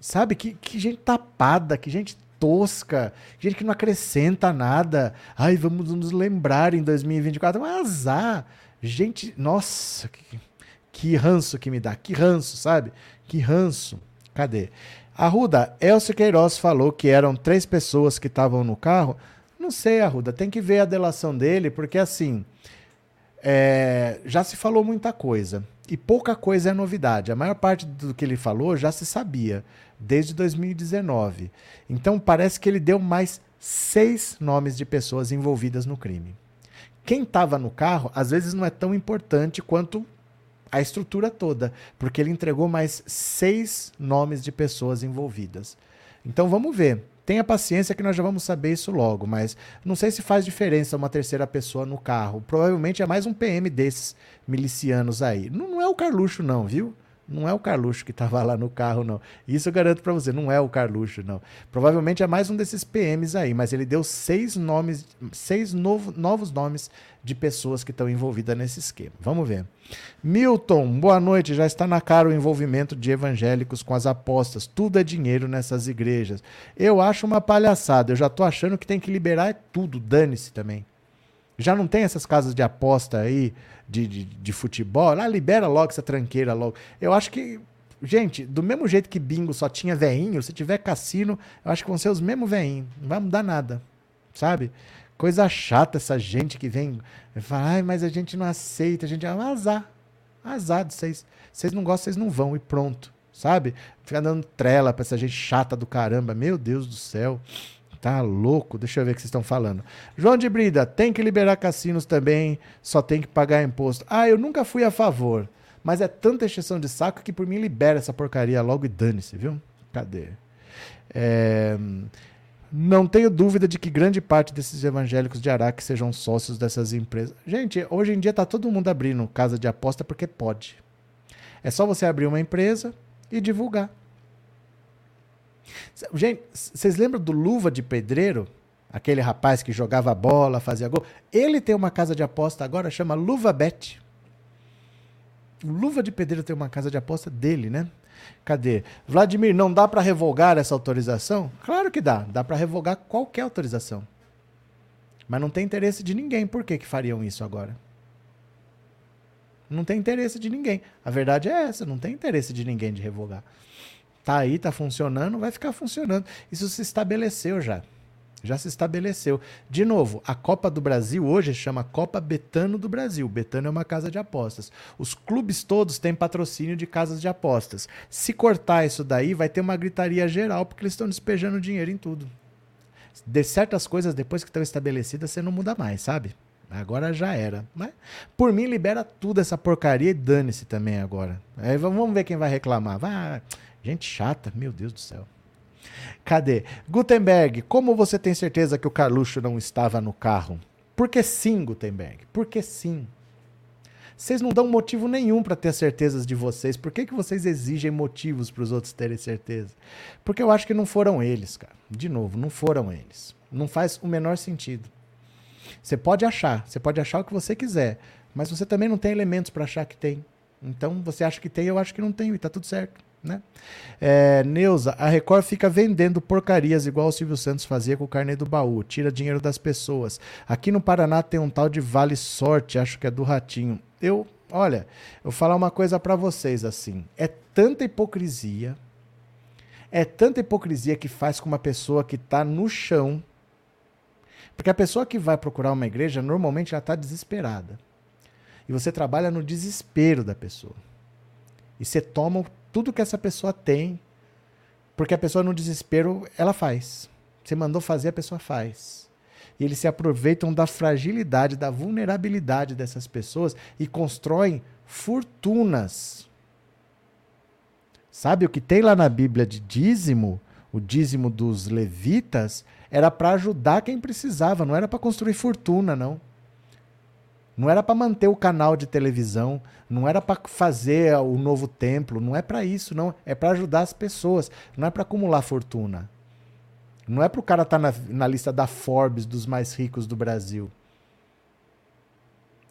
Sabe? Que, que gente tapada, que gente tosca, gente que não acrescenta nada. Ai, vamos nos lembrar em 2024. Um azar. Gente, nossa, que, que ranço que me dá. Que ranço, sabe? Que ranço. Cadê? Arruda, Elcio Queiroz falou que eram três pessoas que estavam no carro. Não sei, Arruda, tem que ver a delação dele, porque assim, é, já se falou muita coisa. E pouca coisa é novidade. A maior parte do que ele falou já se sabia, desde 2019. Então parece que ele deu mais seis nomes de pessoas envolvidas no crime. Quem estava no carro, às vezes não é tão importante quanto a estrutura toda, porque ele entregou mais seis nomes de pessoas envolvidas. Então vamos ver. Tenha paciência que nós já vamos saber isso logo, mas não sei se faz diferença uma terceira pessoa no carro. Provavelmente é mais um PM desses milicianos aí. Não, não é o Carluxo, não, viu? Não é o Carluxo que estava lá no carro, não. Isso eu garanto para você, não é o Carluxo, não. Provavelmente é mais um desses PMs aí, mas ele deu seis nomes, seis novo, novos nomes de pessoas que estão envolvidas nesse esquema. Vamos ver. Milton, boa noite. Já está na cara o envolvimento de evangélicos com as apostas. Tudo é dinheiro nessas igrejas. Eu acho uma palhaçada. Eu já estou achando que tem que liberar tudo. Dane-se também. Já não tem essas casas de aposta aí de, de, de futebol? Ah, libera logo essa tranqueira logo. Eu acho que Gente, do mesmo jeito que bingo só tinha veinho, se tiver cassino, eu acho que vão ser os mesmos veinhos. Não vai mudar nada, sabe? Coisa chata essa gente que vem e fala, ai, mas a gente não aceita, a gente um azar. Azar de vocês. Vocês não gostam, vocês não vão e pronto, sabe? Fica dando trela pra essa gente chata do caramba. Meu Deus do céu. Tá louco? Deixa eu ver o que vocês estão falando. João de Brida, tem que liberar cassinos também, só tem que pagar imposto. Ah, eu nunca fui a favor. Mas é tanta exceção de saco que por mim libera essa porcaria logo e dane-se, viu? Cadê? É... Não tenho dúvida de que grande parte desses evangélicos de Araque sejam sócios dessas empresas. Gente, hoje em dia tá todo mundo abrindo casa de aposta porque pode. É só você abrir uma empresa e divulgar. Gente, vocês lembram do Luva de Pedreiro? Aquele rapaz que jogava bola, fazia gol. Ele tem uma casa de aposta agora, chama Luva Bet. Luva de Pedreiro tem uma casa de aposta dele, né? Cadê? Vladimir, não dá para revogar essa autorização? Claro que dá. Dá para revogar qualquer autorização. Mas não tem interesse de ninguém. Por que, que fariam isso agora? Não tem interesse de ninguém. A verdade é essa, não tem interesse de ninguém de revogar. Tá aí, tá funcionando, vai ficar funcionando. Isso se estabeleceu já. Já se estabeleceu. De novo, a Copa do Brasil hoje chama Copa Betano do Brasil. Betano é uma casa de apostas. Os clubes todos têm patrocínio de casas de apostas. Se cortar isso daí, vai ter uma gritaria geral, porque eles estão despejando dinheiro em tudo. De certas coisas, depois que estão estabelecidas, você não muda mais, sabe? Agora já era. Mas, por mim, libera tudo essa porcaria e dane-se também agora. Aí vamos ver quem vai reclamar. Vai, Gente chata, meu Deus do céu. Cadê? Gutenberg, como você tem certeza que o Carluxo não estava no carro? Porque sim, Gutenberg. Porque sim. Vocês não dão motivo nenhum para ter certezas de vocês. Por que, que vocês exigem motivos para os outros terem certeza? Porque eu acho que não foram eles, cara. De novo, não foram eles. Não faz o menor sentido. Você pode achar, você pode achar o que você quiser, mas você também não tem elementos para achar que tem. Então, você acha que tem, eu acho que não tenho, e tá tudo certo. Né? É, Neuza, a Record fica vendendo porcarias igual o Silvio Santos fazia com o carnê do baú, tira dinheiro das pessoas. Aqui no Paraná tem um tal de Vale Sorte, acho que é do Ratinho. Eu, olha, eu vou falar uma coisa para vocês assim, é tanta hipocrisia, é tanta hipocrisia que faz com uma pessoa que está no chão, porque a pessoa que vai procurar uma igreja normalmente já está desesperada. E você trabalha no desespero da pessoa. E você toma tudo que essa pessoa tem, porque a pessoa no desespero, ela faz. Você mandou fazer, a pessoa faz. E eles se aproveitam da fragilidade, da vulnerabilidade dessas pessoas e constroem fortunas. Sabe o que tem lá na Bíblia de dízimo? O dízimo dos levitas era para ajudar quem precisava, não era para construir fortuna, não. Não era para manter o canal de televisão, não era para fazer o novo templo, não é para isso, não. É para ajudar as pessoas, não é para acumular fortuna. Não é para o cara estar tá na, na lista da Forbes dos mais ricos do Brasil.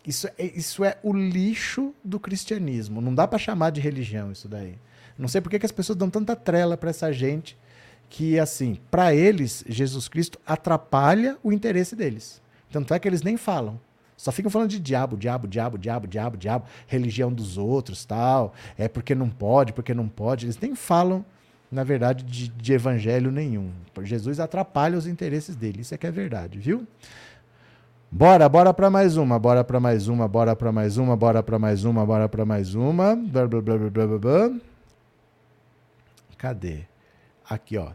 Isso é, isso é o lixo do cristianismo. Não dá para chamar de religião isso daí. Não sei por que, que as pessoas dão tanta trela para essa gente que, assim, para eles, Jesus Cristo atrapalha o interesse deles. Tanto é que eles nem falam. Só ficam falando de diabo, diabo, diabo, diabo, diabo, diabo, religião dos outros, tal. É porque não pode, porque não pode. Eles nem falam, na verdade, de, de evangelho nenhum. Jesus atrapalha os interesses dele. Isso é que é verdade, viu? Bora, bora para mais uma, bora para mais uma, bora para mais uma, bora para mais uma, bora para mais uma. Blá, blá, blá, blá, blá, blá. Cadê? Aqui, ó.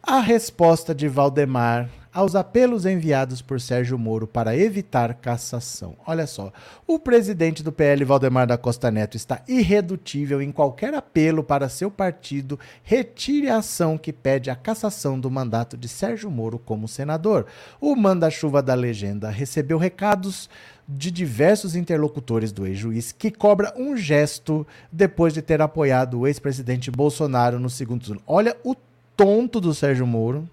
A resposta de Valdemar aos apelos enviados por Sérgio Moro para evitar cassação. Olha só, o presidente do PL, Valdemar da Costa Neto, está irredutível em qualquer apelo para seu partido retire a ação que pede a cassação do mandato de Sérgio Moro como senador. O manda-chuva da legenda recebeu recados de diversos interlocutores do ex-juiz que cobra um gesto depois de ter apoiado o ex-presidente Bolsonaro no segundo turno. Olha o tonto do Sérgio Moro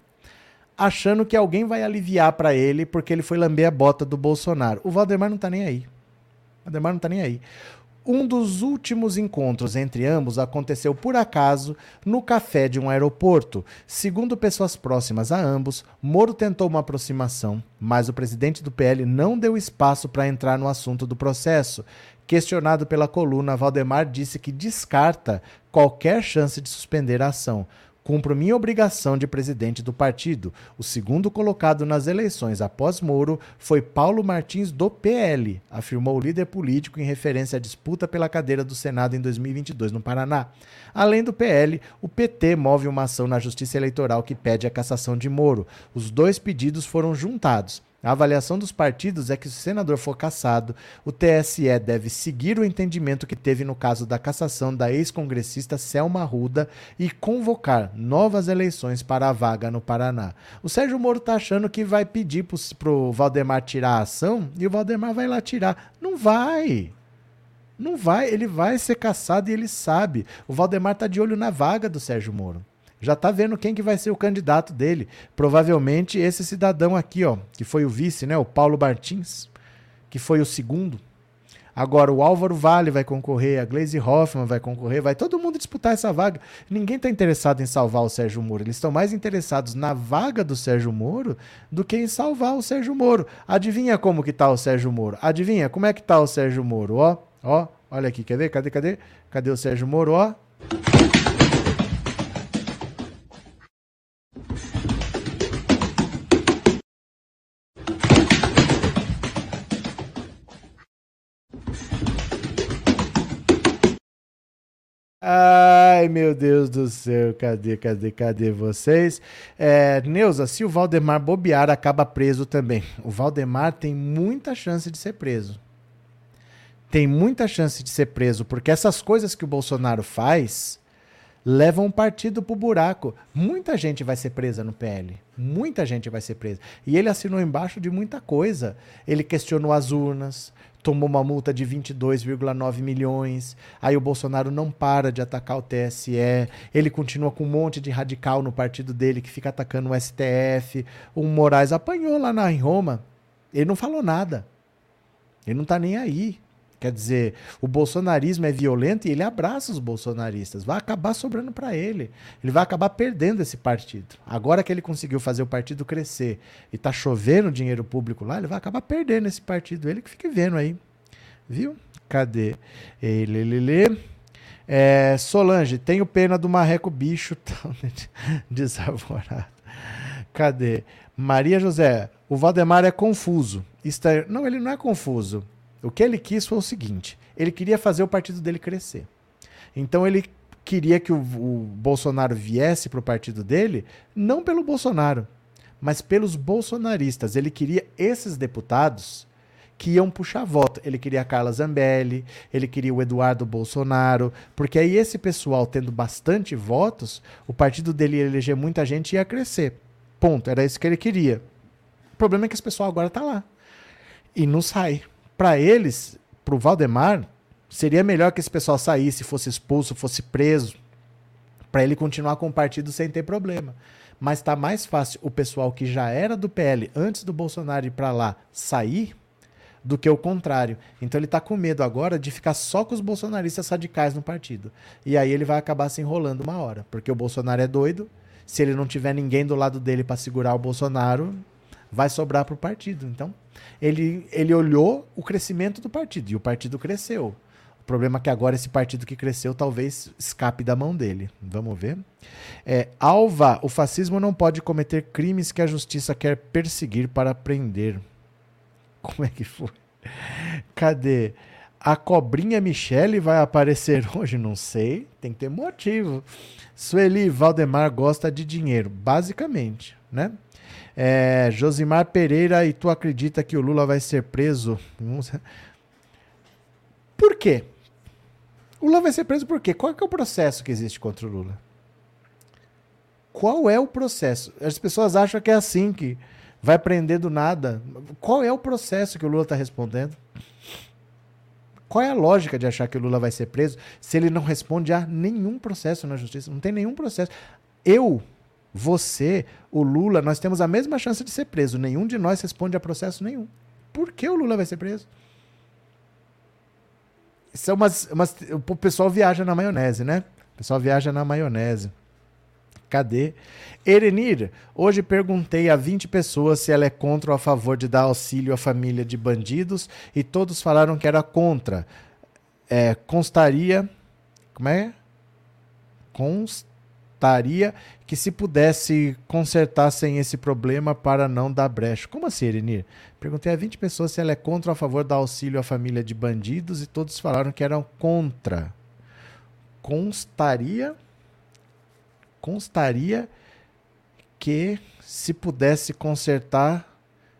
achando que alguém vai aliviar para ele porque ele foi lamber a bota do Bolsonaro. O Valdemar não tá nem aí. O Valdemar não tá nem aí. Um dos últimos encontros entre ambos aconteceu por acaso no café de um aeroporto. Segundo pessoas próximas a ambos, Moro tentou uma aproximação, mas o presidente do PL não deu espaço para entrar no assunto do processo. Questionado pela coluna, Valdemar disse que descarta qualquer chance de suspender a ação. Cumpro minha obrigação de presidente do partido. O segundo colocado nas eleições após Moro foi Paulo Martins do PL, afirmou o líder político em referência à disputa pela cadeira do Senado em 2022 no Paraná. Além do PL, o PT move uma ação na Justiça Eleitoral que pede a cassação de Moro. Os dois pedidos foram juntados. A avaliação dos partidos é que, se o senador for cassado, o TSE deve seguir o entendimento que teve no caso da cassação da ex-congressista Selma Ruda e convocar novas eleições para a vaga no Paraná. O Sérgio Moro está achando que vai pedir para o Valdemar tirar a ação e o Valdemar vai lá tirar. Não vai! Não vai, ele vai ser caçado e ele sabe. O Valdemar está de olho na vaga do Sérgio Moro já está vendo quem que vai ser o candidato dele. Provavelmente esse cidadão aqui, ó, que foi o vice, né, o Paulo Martins, que foi o segundo. Agora o Álvaro Vale vai concorrer, a Glaze Hoffman vai concorrer, vai todo mundo disputar essa vaga. Ninguém está interessado em salvar o Sérgio Moro. Eles estão mais interessados na vaga do Sérgio Moro do que em salvar o Sérgio Moro. Adivinha como que tá o Sérgio Moro? Adivinha como é que tá o Sérgio Moro? Ó, ó, olha aqui, quer ver? Cadê, cadê? Cadê o Sérgio Moro? Ó. Ai, meu Deus do céu, cadê, cadê, cadê vocês? É, Neuza, se o Valdemar bobear, acaba preso também. O Valdemar tem muita chance de ser preso. Tem muita chance de ser preso, porque essas coisas que o Bolsonaro faz levam o partido pro buraco. Muita gente vai ser presa no PL. Muita gente vai ser presa. E ele assinou embaixo de muita coisa. Ele questionou as urnas, tomou uma multa de 22,9 milhões. Aí o Bolsonaro não para de atacar o TSE. Ele continua com um monte de radical no partido dele que fica atacando o STF. O Moraes apanhou lá na, em Roma. Ele não falou nada. Ele não tá nem aí. Quer dizer, o bolsonarismo é violento e ele abraça os bolsonaristas. Vai acabar sobrando para ele. Ele vai acabar perdendo esse partido. Agora que ele conseguiu fazer o partido crescer e tá chovendo dinheiro público lá, ele vai acabar perdendo esse partido. Ele que fique vendo aí. Viu? Cadê? Ele. É, Solange, tenho pena do marreco bicho tão desavorado. Cadê? Maria José, o Valdemar é confuso. Está... Não, ele não é confuso. O que ele quis foi o seguinte: ele queria fazer o partido dele crescer. Então ele queria que o, o Bolsonaro viesse para o partido dele, não pelo Bolsonaro, mas pelos bolsonaristas. Ele queria esses deputados que iam puxar voto. Ele queria a Carla Zambelli, ele queria o Eduardo Bolsonaro, porque aí esse pessoal tendo bastante votos, o partido dele ia eleger muita gente e ia crescer. Ponto. Era isso que ele queria. O problema é que esse pessoal agora está lá. E não sai para eles, para o Valdemar, seria melhor que esse pessoal saísse, fosse expulso, fosse preso, para ele continuar com o partido sem ter problema. Mas está mais fácil o pessoal que já era do PL antes do Bolsonaro ir para lá sair do que o contrário. Então ele está com medo agora de ficar só com os bolsonaristas radicais no partido. E aí ele vai acabar se enrolando uma hora, porque o Bolsonaro é doido. Se ele não tiver ninguém do lado dele para segurar o Bolsonaro, vai sobrar para o partido. Então, ele, ele olhou o crescimento do partido e o partido cresceu. O problema é que agora esse partido que cresceu talvez escape da mão dele. Vamos ver. É, Alva, o fascismo não pode cometer crimes que a justiça quer perseguir para prender. Como é que foi? Cadê? A cobrinha Michele vai aparecer hoje? Não sei. Tem que ter motivo. Sueli Valdemar gosta de dinheiro. Basicamente. né? É, Josimar Pereira, e tu acredita que o Lula vai ser preso? Por quê? O Lula vai ser preso por quê? Qual é, é o processo que existe contra o Lula? Qual é o processo? As pessoas acham que é assim, que vai prender do nada. Qual é o processo que o Lula está respondendo? Qual é a lógica de achar que o Lula vai ser preso se ele não responde a nenhum processo na justiça? Não tem nenhum processo. Eu, você, o Lula, nós temos a mesma chance de ser preso. Nenhum de nós responde a processo nenhum. Por que o Lula vai ser preso? Isso é umas, umas, o pessoal viaja na maionese, né? O pessoal viaja na maionese. Cadê? Erenir, hoje perguntei a 20 pessoas se ela é contra ou a favor de dar auxílio à família de bandidos e todos falaram que era contra. É, constaria. Como é? Constaria que se pudesse consertassem esse problema para não dar brecha. Como assim, Erenir? Perguntei a 20 pessoas se ela é contra ou a favor da auxílio à família de bandidos e todos falaram que eram contra. Constaria constaria que se pudesse consertar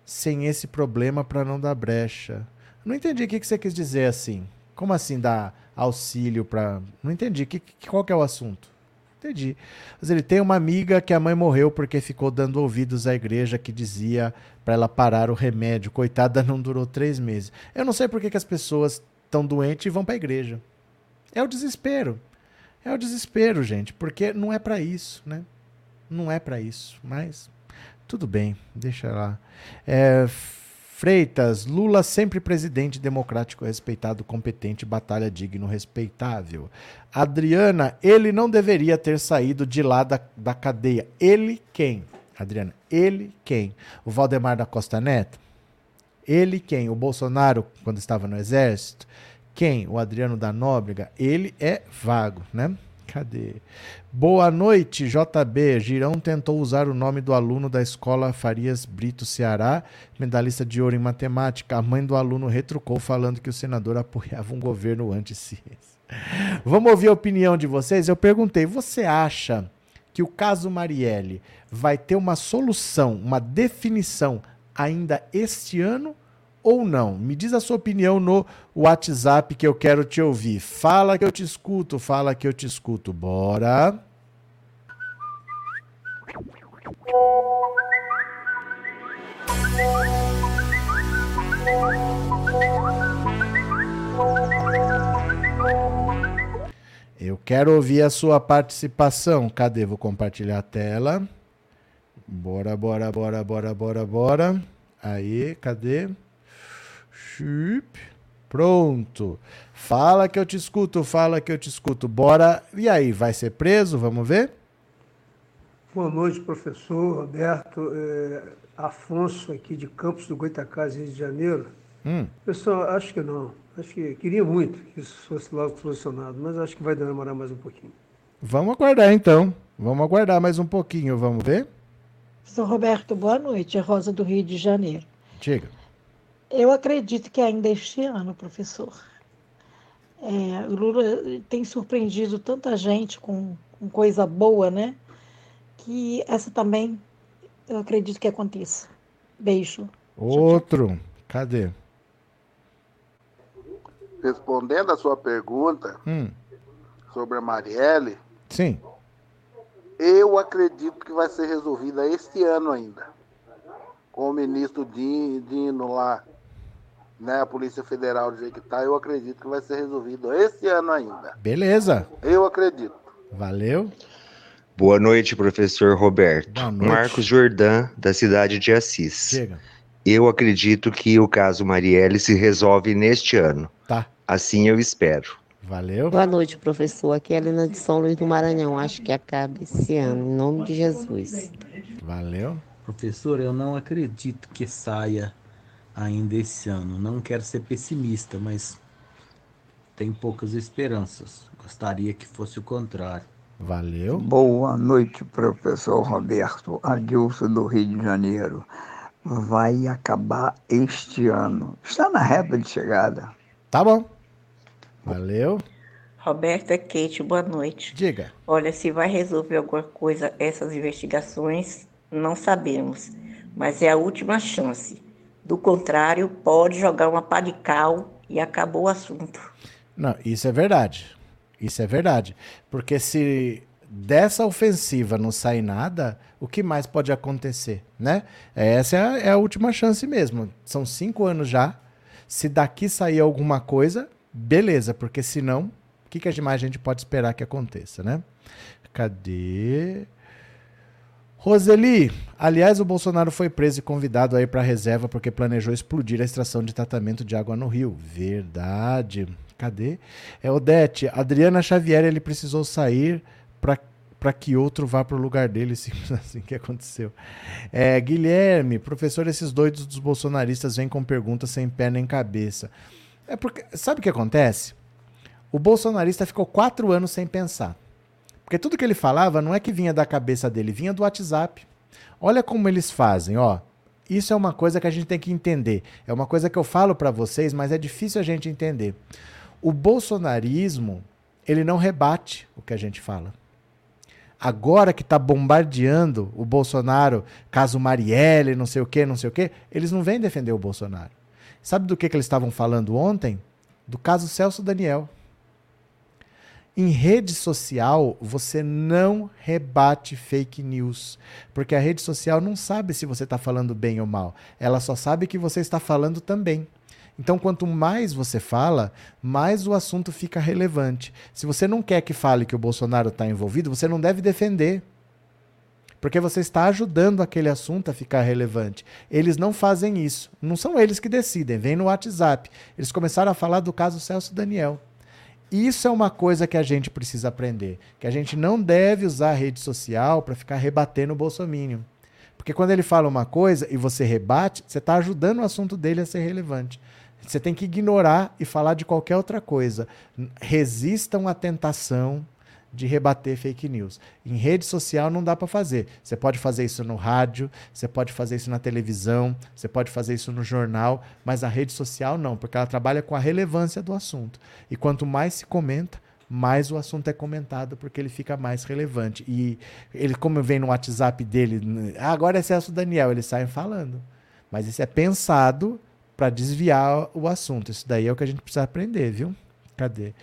sem esse problema para não dar brecha. Não entendi o que, você quis dizer assim. Como assim dar auxílio para. Não entendi. Que, que, qual que é o assunto? Entendi. Mas ele tem uma amiga que a mãe morreu porque ficou dando ouvidos à igreja que dizia para ela parar o remédio. Coitada, não durou três meses. Eu não sei por que, que as pessoas estão doentes e vão para a igreja. É o desespero. É o desespero, gente, porque não é para isso, né? Não é para isso, mas tudo bem, deixa lá. É, Freitas, Lula sempre presidente democrático, respeitado, competente, batalha digno, respeitável. Adriana, ele não deveria ter saído de lá da, da cadeia. Ele quem? Adriana, ele quem? O Valdemar da Costa Neto? Ele quem? O Bolsonaro, quando estava no exército? Quem? O Adriano da Nóbrega? Ele é vago, né? Cadê? Boa noite, JB. Girão tentou usar o nome do aluno da escola Farias Brito Ceará, medalhista de ouro em matemática. A mãe do aluno retrucou falando que o senador apoiava um governo anti-ciência. Vamos ouvir a opinião de vocês? Eu perguntei, você acha que o caso Marielle vai ter uma solução, uma definição ainda este ano ou não? Me diz a sua opinião no WhatsApp que eu quero te ouvir. Fala que eu te escuto, fala que eu te escuto. Bora. Eu quero ouvir a sua participação. Cadê? Vou compartilhar a tela. Bora, bora, bora, bora, bora, bora. Aí, cadê? Pronto. Fala que eu te escuto, fala que eu te escuto. Bora. E aí, vai ser preso? Vamos ver? Boa noite, professor Roberto. É, Afonso, aqui de Campos do Goitacazes, Rio de Janeiro. Hum. Pessoal, acho que não. Acho que queria muito que isso fosse logo solucionado, mas acho que vai demorar mais um pouquinho. Vamos aguardar então. Vamos aguardar mais um pouquinho, vamos ver? Professor Roberto, boa noite. É Rosa do Rio de Janeiro. Diga. Eu acredito que ainda este ano, professor, é, o Lula tem surpreendido tanta gente com, com coisa boa, né? Que essa também eu acredito que aconteça. Beijo. Outro. Cadê? Respondendo a sua pergunta hum. sobre a Marielle. Sim. Eu acredito que vai ser resolvida este ano ainda. Com o ministro Dino lá né, a Polícia Federal do jeito que tá, eu acredito que vai ser resolvido esse ano ainda. Beleza. Eu acredito. Valeu. Boa noite, professor Roberto. Noite. Marcos Jordan, da cidade de Assis. Chega. Eu acredito que o caso Marielle se resolve neste ano. Tá. Assim eu espero. Valeu. Boa noite, professor. Aqui é a Helena de São Luís do Maranhão. Acho que acaba esse ano, em nome de Jesus. Valeu. Professor, eu não acredito que saia ainda esse ano. Não quero ser pessimista, mas tem poucas esperanças. Gostaria que fosse o contrário. Valeu. Boa noite, professor Roberto Adilson do Rio de Janeiro. Vai acabar este ano. Está na reta de chegada. Tá bom. Valeu. Roberto é Kate, boa noite. Diga. Olha, se vai resolver alguma coisa essas investigações, Não sabemos, mas é a última chance. Do contrário, pode jogar uma pá de cal e acabou o assunto. Não, isso é verdade. Isso é verdade. Porque se dessa ofensiva não sair nada, o que mais pode acontecer, né? Essa é a, é a última chance mesmo. São cinco anos já. Se daqui sair alguma coisa, beleza, porque senão, o que, que mais a gente pode esperar que aconteça, né? Cadê? Roseli, aliás, o Bolsonaro foi preso e convidado aí para reserva porque planejou explodir a extração de tratamento de água no Rio. Verdade. Cadê? É Odete, Adriana Xavier, ele precisou sair para que outro vá para o lugar dele, simples assim que aconteceu. É, Guilherme, professor, esses doidos dos bolsonaristas vêm com perguntas sem pé nem cabeça. É porque, sabe o que acontece? O bolsonarista ficou quatro anos sem pensar. Porque tudo que ele falava não é que vinha da cabeça dele, vinha do WhatsApp. Olha como eles fazem, ó. Isso é uma coisa que a gente tem que entender. É uma coisa que eu falo para vocês, mas é difícil a gente entender. O bolsonarismo, ele não rebate o que a gente fala. Agora que está bombardeando o Bolsonaro, caso Marielle, não sei o quê, não sei o quê, eles não vêm defender o Bolsonaro. Sabe do que, que eles estavam falando ontem? Do caso Celso Daniel. Em rede social, você não rebate fake news, porque a rede social não sabe se você está falando bem ou mal. Ela só sabe que você está falando também. Então, quanto mais você fala, mais o assunto fica relevante. Se você não quer que fale que o Bolsonaro está envolvido, você não deve defender. Porque você está ajudando aquele assunto a ficar relevante. Eles não fazem isso. Não são eles que decidem. Vem no WhatsApp. Eles começaram a falar do caso Celso Daniel. Isso é uma coisa que a gente precisa aprender, que a gente não deve usar a rede social para ficar rebatendo o Bolsonaro. Porque quando ele fala uma coisa e você rebate, você está ajudando o assunto dele a ser relevante. Você tem que ignorar e falar de qualquer outra coisa. Resistam à tentação de rebater fake news. Em rede social não dá para fazer. Você pode fazer isso no rádio, você pode fazer isso na televisão, você pode fazer isso no jornal, mas a rede social não, porque ela trabalha com a relevância do assunto. E quanto mais se comenta, mais o assunto é comentado porque ele fica mais relevante. E ele, como vem no WhatsApp dele, ah, agora é Celso Daniel, eles saem falando. Mas isso é pensado para desviar o assunto. Isso daí é o que a gente precisa aprender, viu? Cadê?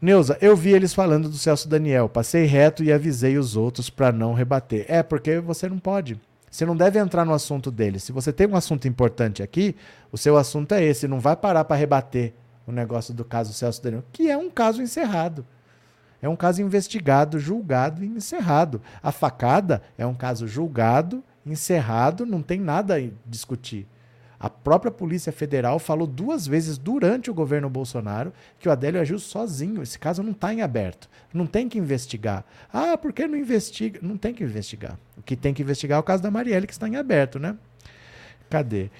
Neuza, eu vi eles falando do Celso Daniel. Passei reto e avisei os outros para não rebater. É, porque você não pode. Você não deve entrar no assunto dele. Se você tem um assunto importante aqui, o seu assunto é esse. Não vai parar para rebater o negócio do caso Celso Daniel, que é um caso encerrado. É um caso investigado, julgado e encerrado. A facada é um caso julgado, encerrado, não tem nada a discutir. A própria Polícia Federal falou duas vezes durante o governo Bolsonaro que o Adélio agiu sozinho. Esse caso não está em aberto. Não tem que investigar. Ah, por que não investiga? Não tem que investigar. O que tem que investigar é o caso da Marielle, que está em aberto, né? Cadê?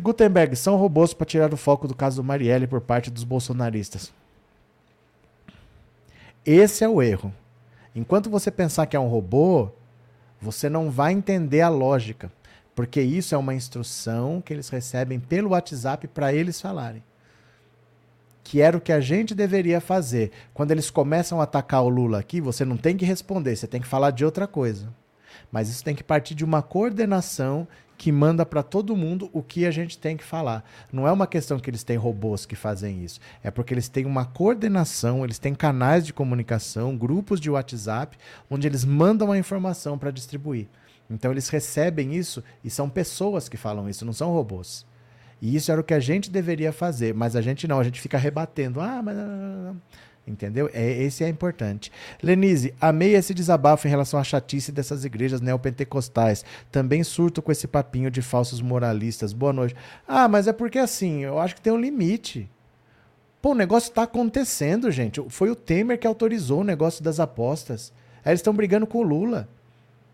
Gutenberg, são robôs para tirar o foco do caso do Marielle por parte dos bolsonaristas. Esse é o erro. Enquanto você pensar que é um robô, você não vai entender a lógica. Porque isso é uma instrução que eles recebem pelo WhatsApp para eles falarem. Que era o que a gente deveria fazer. Quando eles começam a atacar o Lula aqui, você não tem que responder, você tem que falar de outra coisa. Mas isso tem que partir de uma coordenação que manda para todo mundo o que a gente tem que falar. Não é uma questão que eles têm robôs que fazem isso. É porque eles têm uma coordenação, eles têm canais de comunicação, grupos de WhatsApp, onde eles mandam a informação para distribuir. Então eles recebem isso e são pessoas que falam isso, não são robôs. E isso era o que a gente deveria fazer, mas a gente não, a gente fica rebatendo. Ah, mas. Entendeu? É, esse é importante. Lenise, amei esse desabafo em relação à chatice dessas igrejas neopentecostais. Também surto com esse papinho de falsos moralistas. Boa noite. Ah, mas é porque assim, eu acho que tem um limite. Pô, o negócio está acontecendo, gente. Foi o Temer que autorizou o negócio das apostas. Aí eles estão brigando com o Lula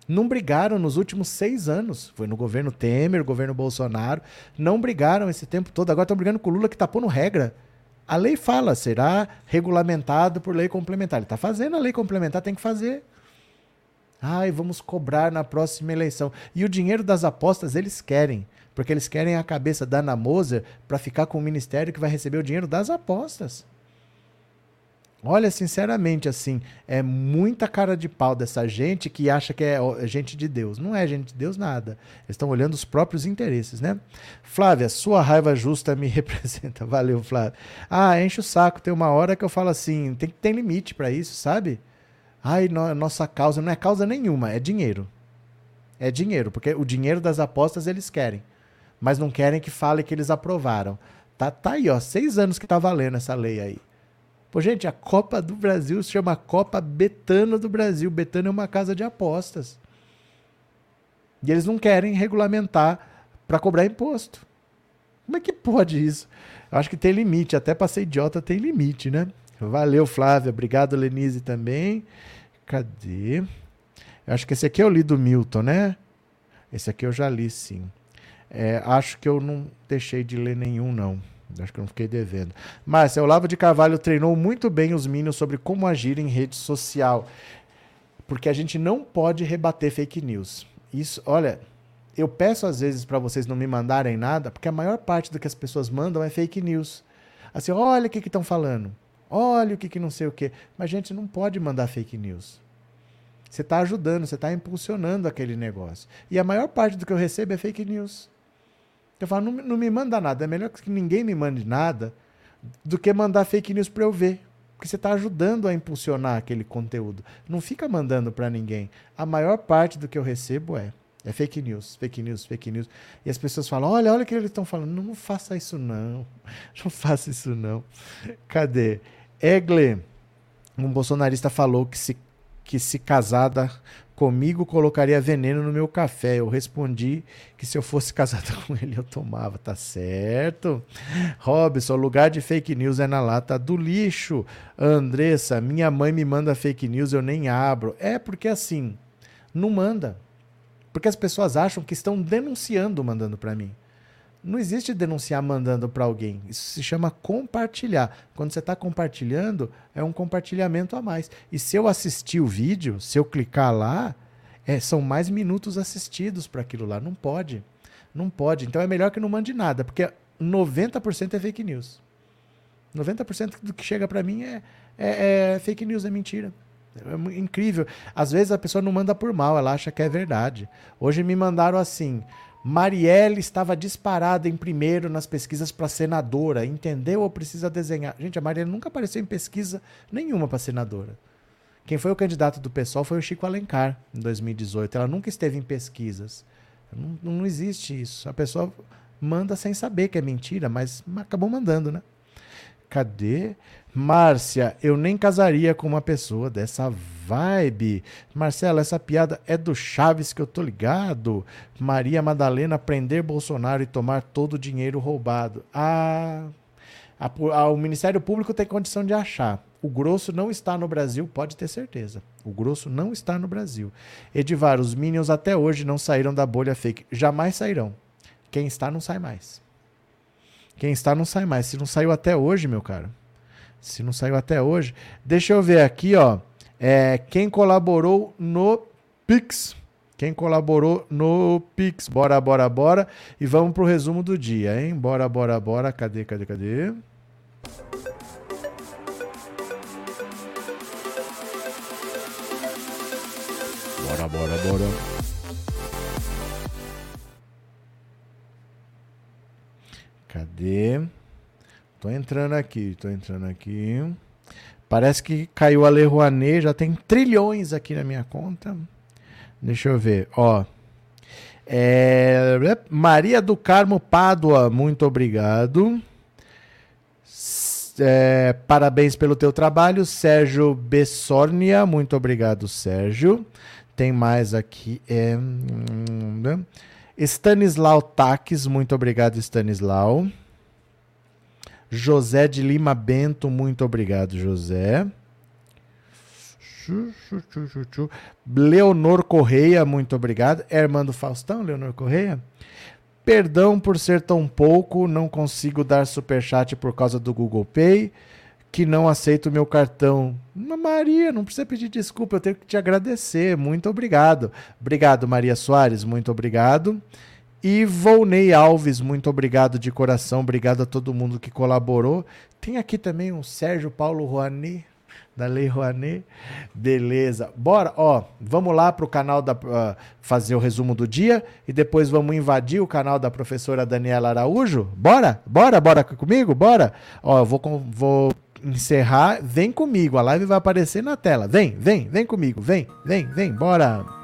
não brigaram nos últimos seis anos. Foi no governo Temer, governo Bolsonaro. Não brigaram esse tempo todo. Agora estão brigando com o Lula que está pondo regra. A lei fala, será regulamentado por lei complementar. Ele está fazendo a lei complementar, tem que fazer. Ai, vamos cobrar na próxima eleição. E o dinheiro das apostas eles querem. Porque eles querem a cabeça da Ana Moser para ficar com o ministério que vai receber o dinheiro das apostas. Olha, sinceramente, assim, é muita cara de pau dessa gente que acha que é gente de Deus. Não é gente de Deus nada. Eles estão olhando os próprios interesses, né? Flávia, sua raiva justa me representa. Valeu, Flávia. Ah, enche o saco. Tem uma hora que eu falo assim, tem que ter limite para isso, sabe? Ai, no, nossa causa não é causa nenhuma, é dinheiro. É dinheiro, porque o dinheiro das apostas eles querem, mas não querem que fale que eles aprovaram. Tá, tá aí, ó, seis anos que tá valendo essa lei aí. Pô, gente, a Copa do Brasil se chama Copa Betano do Brasil. Betano é uma casa de apostas. E eles não querem regulamentar para cobrar imposto. Como é que pode isso? Eu acho que tem limite, até para ser idiota tem limite, né? Valeu, Flávia. Obrigado, Lenise, também. Cadê? Eu acho que esse aqui eu li do Milton, né? Esse aqui eu já li, sim. É, acho que eu não deixei de ler nenhum, não. Acho que eu não fiquei devendo. Márcia, Olavo de Carvalho treinou muito bem os Minions sobre como agir em rede social. Porque a gente não pode rebater fake news. Isso, olha, eu peço às vezes para vocês não me mandarem nada, porque a maior parte do que as pessoas mandam é fake news. Assim, olha o que estão falando. Olha o que, que não sei o que. Mas, gente, não pode mandar fake news. Você está ajudando, você está impulsionando aquele negócio. E a maior parte do que eu recebo é fake news. Eu falo, não, não me manda nada. É melhor que ninguém me mande nada do que mandar fake news para eu ver. Porque você está ajudando a impulsionar aquele conteúdo. Não fica mandando para ninguém. A maior parte do que eu recebo é. É fake news, fake news, fake news. E as pessoas falam: olha, olha o que eles estão falando. Não, não faça isso, não. Não faça isso, não. Cadê? Egle, um bolsonarista falou que se, que se casada comigo colocaria veneno no meu café. Eu respondi que se eu fosse casado com ele eu tomava, tá certo? Robson, lugar de fake news é na lata do lixo. Andressa, minha mãe me manda fake news, eu nem abro. É porque assim, não manda. Porque as pessoas acham que estão denunciando mandando para mim. Não existe denunciar mandando para alguém. Isso se chama compartilhar. Quando você está compartilhando, é um compartilhamento a mais. E se eu assistir o vídeo, se eu clicar lá, é, são mais minutos assistidos para aquilo lá. Não pode. Não pode. Então é melhor que não mande nada, porque 90% é fake news. 90% do que chega para mim é, é, é fake news, é mentira. É incrível. Às vezes a pessoa não manda por mal, ela acha que é verdade. Hoje me mandaram assim: Marielle estava disparada em primeiro nas pesquisas para senadora. Entendeu ou precisa desenhar? Gente, a Marielle nunca apareceu em pesquisa nenhuma para senadora. Quem foi o candidato do PSOL foi o Chico Alencar, em 2018. Ela nunca esteve em pesquisas. Não, não existe isso. A pessoa manda sem saber que é mentira, mas acabou mandando, né? Cadê? Márcia, eu nem casaria com uma pessoa dessa vibe. Marcela, essa piada é do Chaves que eu tô ligado. Maria Madalena prender Bolsonaro e tomar todo o dinheiro roubado. Ah, a, a, o Ministério Público tem condição de achar. O grosso não está no Brasil, pode ter certeza. O grosso não está no Brasil. Edivar, os Minions até hoje não saíram da bolha fake. Jamais sairão. Quem está não sai mais. Quem está não sai mais. Se não saiu até hoje, meu cara se não saiu até hoje. Deixa eu ver aqui, ó. É, quem colaborou no Pix. Quem colaborou no Pix. Bora, bora, bora. E vamos pro resumo do dia, hein? Bora, bora, bora. Cadê, cadê, cadê? Bora, bora, bora. Cadê? Tô entrando aqui, tô entrando aqui. Parece que caiu a Lei Rouanet, já tem trilhões aqui na minha conta. Deixa eu ver, ó. É, Maria do Carmo Pádua, muito obrigado. É, parabéns pelo teu trabalho. Sérgio Bessornia, muito obrigado, Sérgio. Tem mais aqui. É, hum, Stanislau Taques, muito obrigado, Stanislau. José de Lima Bento, muito obrigado, José. Leonor Correia, muito obrigado. É irmã do Faustão, Leonor Correia? Perdão por ser tão pouco, não consigo dar superchat por causa do Google Pay, que não aceito o meu cartão. Maria, não precisa pedir desculpa, eu tenho que te agradecer. Muito obrigado. Obrigado, Maria Soares, muito obrigado. E Volney Alves, muito obrigado de coração, obrigado a todo mundo que colaborou. Tem aqui também um Sérgio Paulo Rouanet. da Lei Rouanet. Beleza. Bora, ó, vamos lá pro canal da uh, fazer o resumo do dia e depois vamos invadir o canal da professora Daniela Araújo. Bora? Bora, bora comigo? Bora. Ó, eu vou vou encerrar, vem comigo, a live vai aparecer na tela. Vem, vem, vem comigo, vem, vem, vem, bora.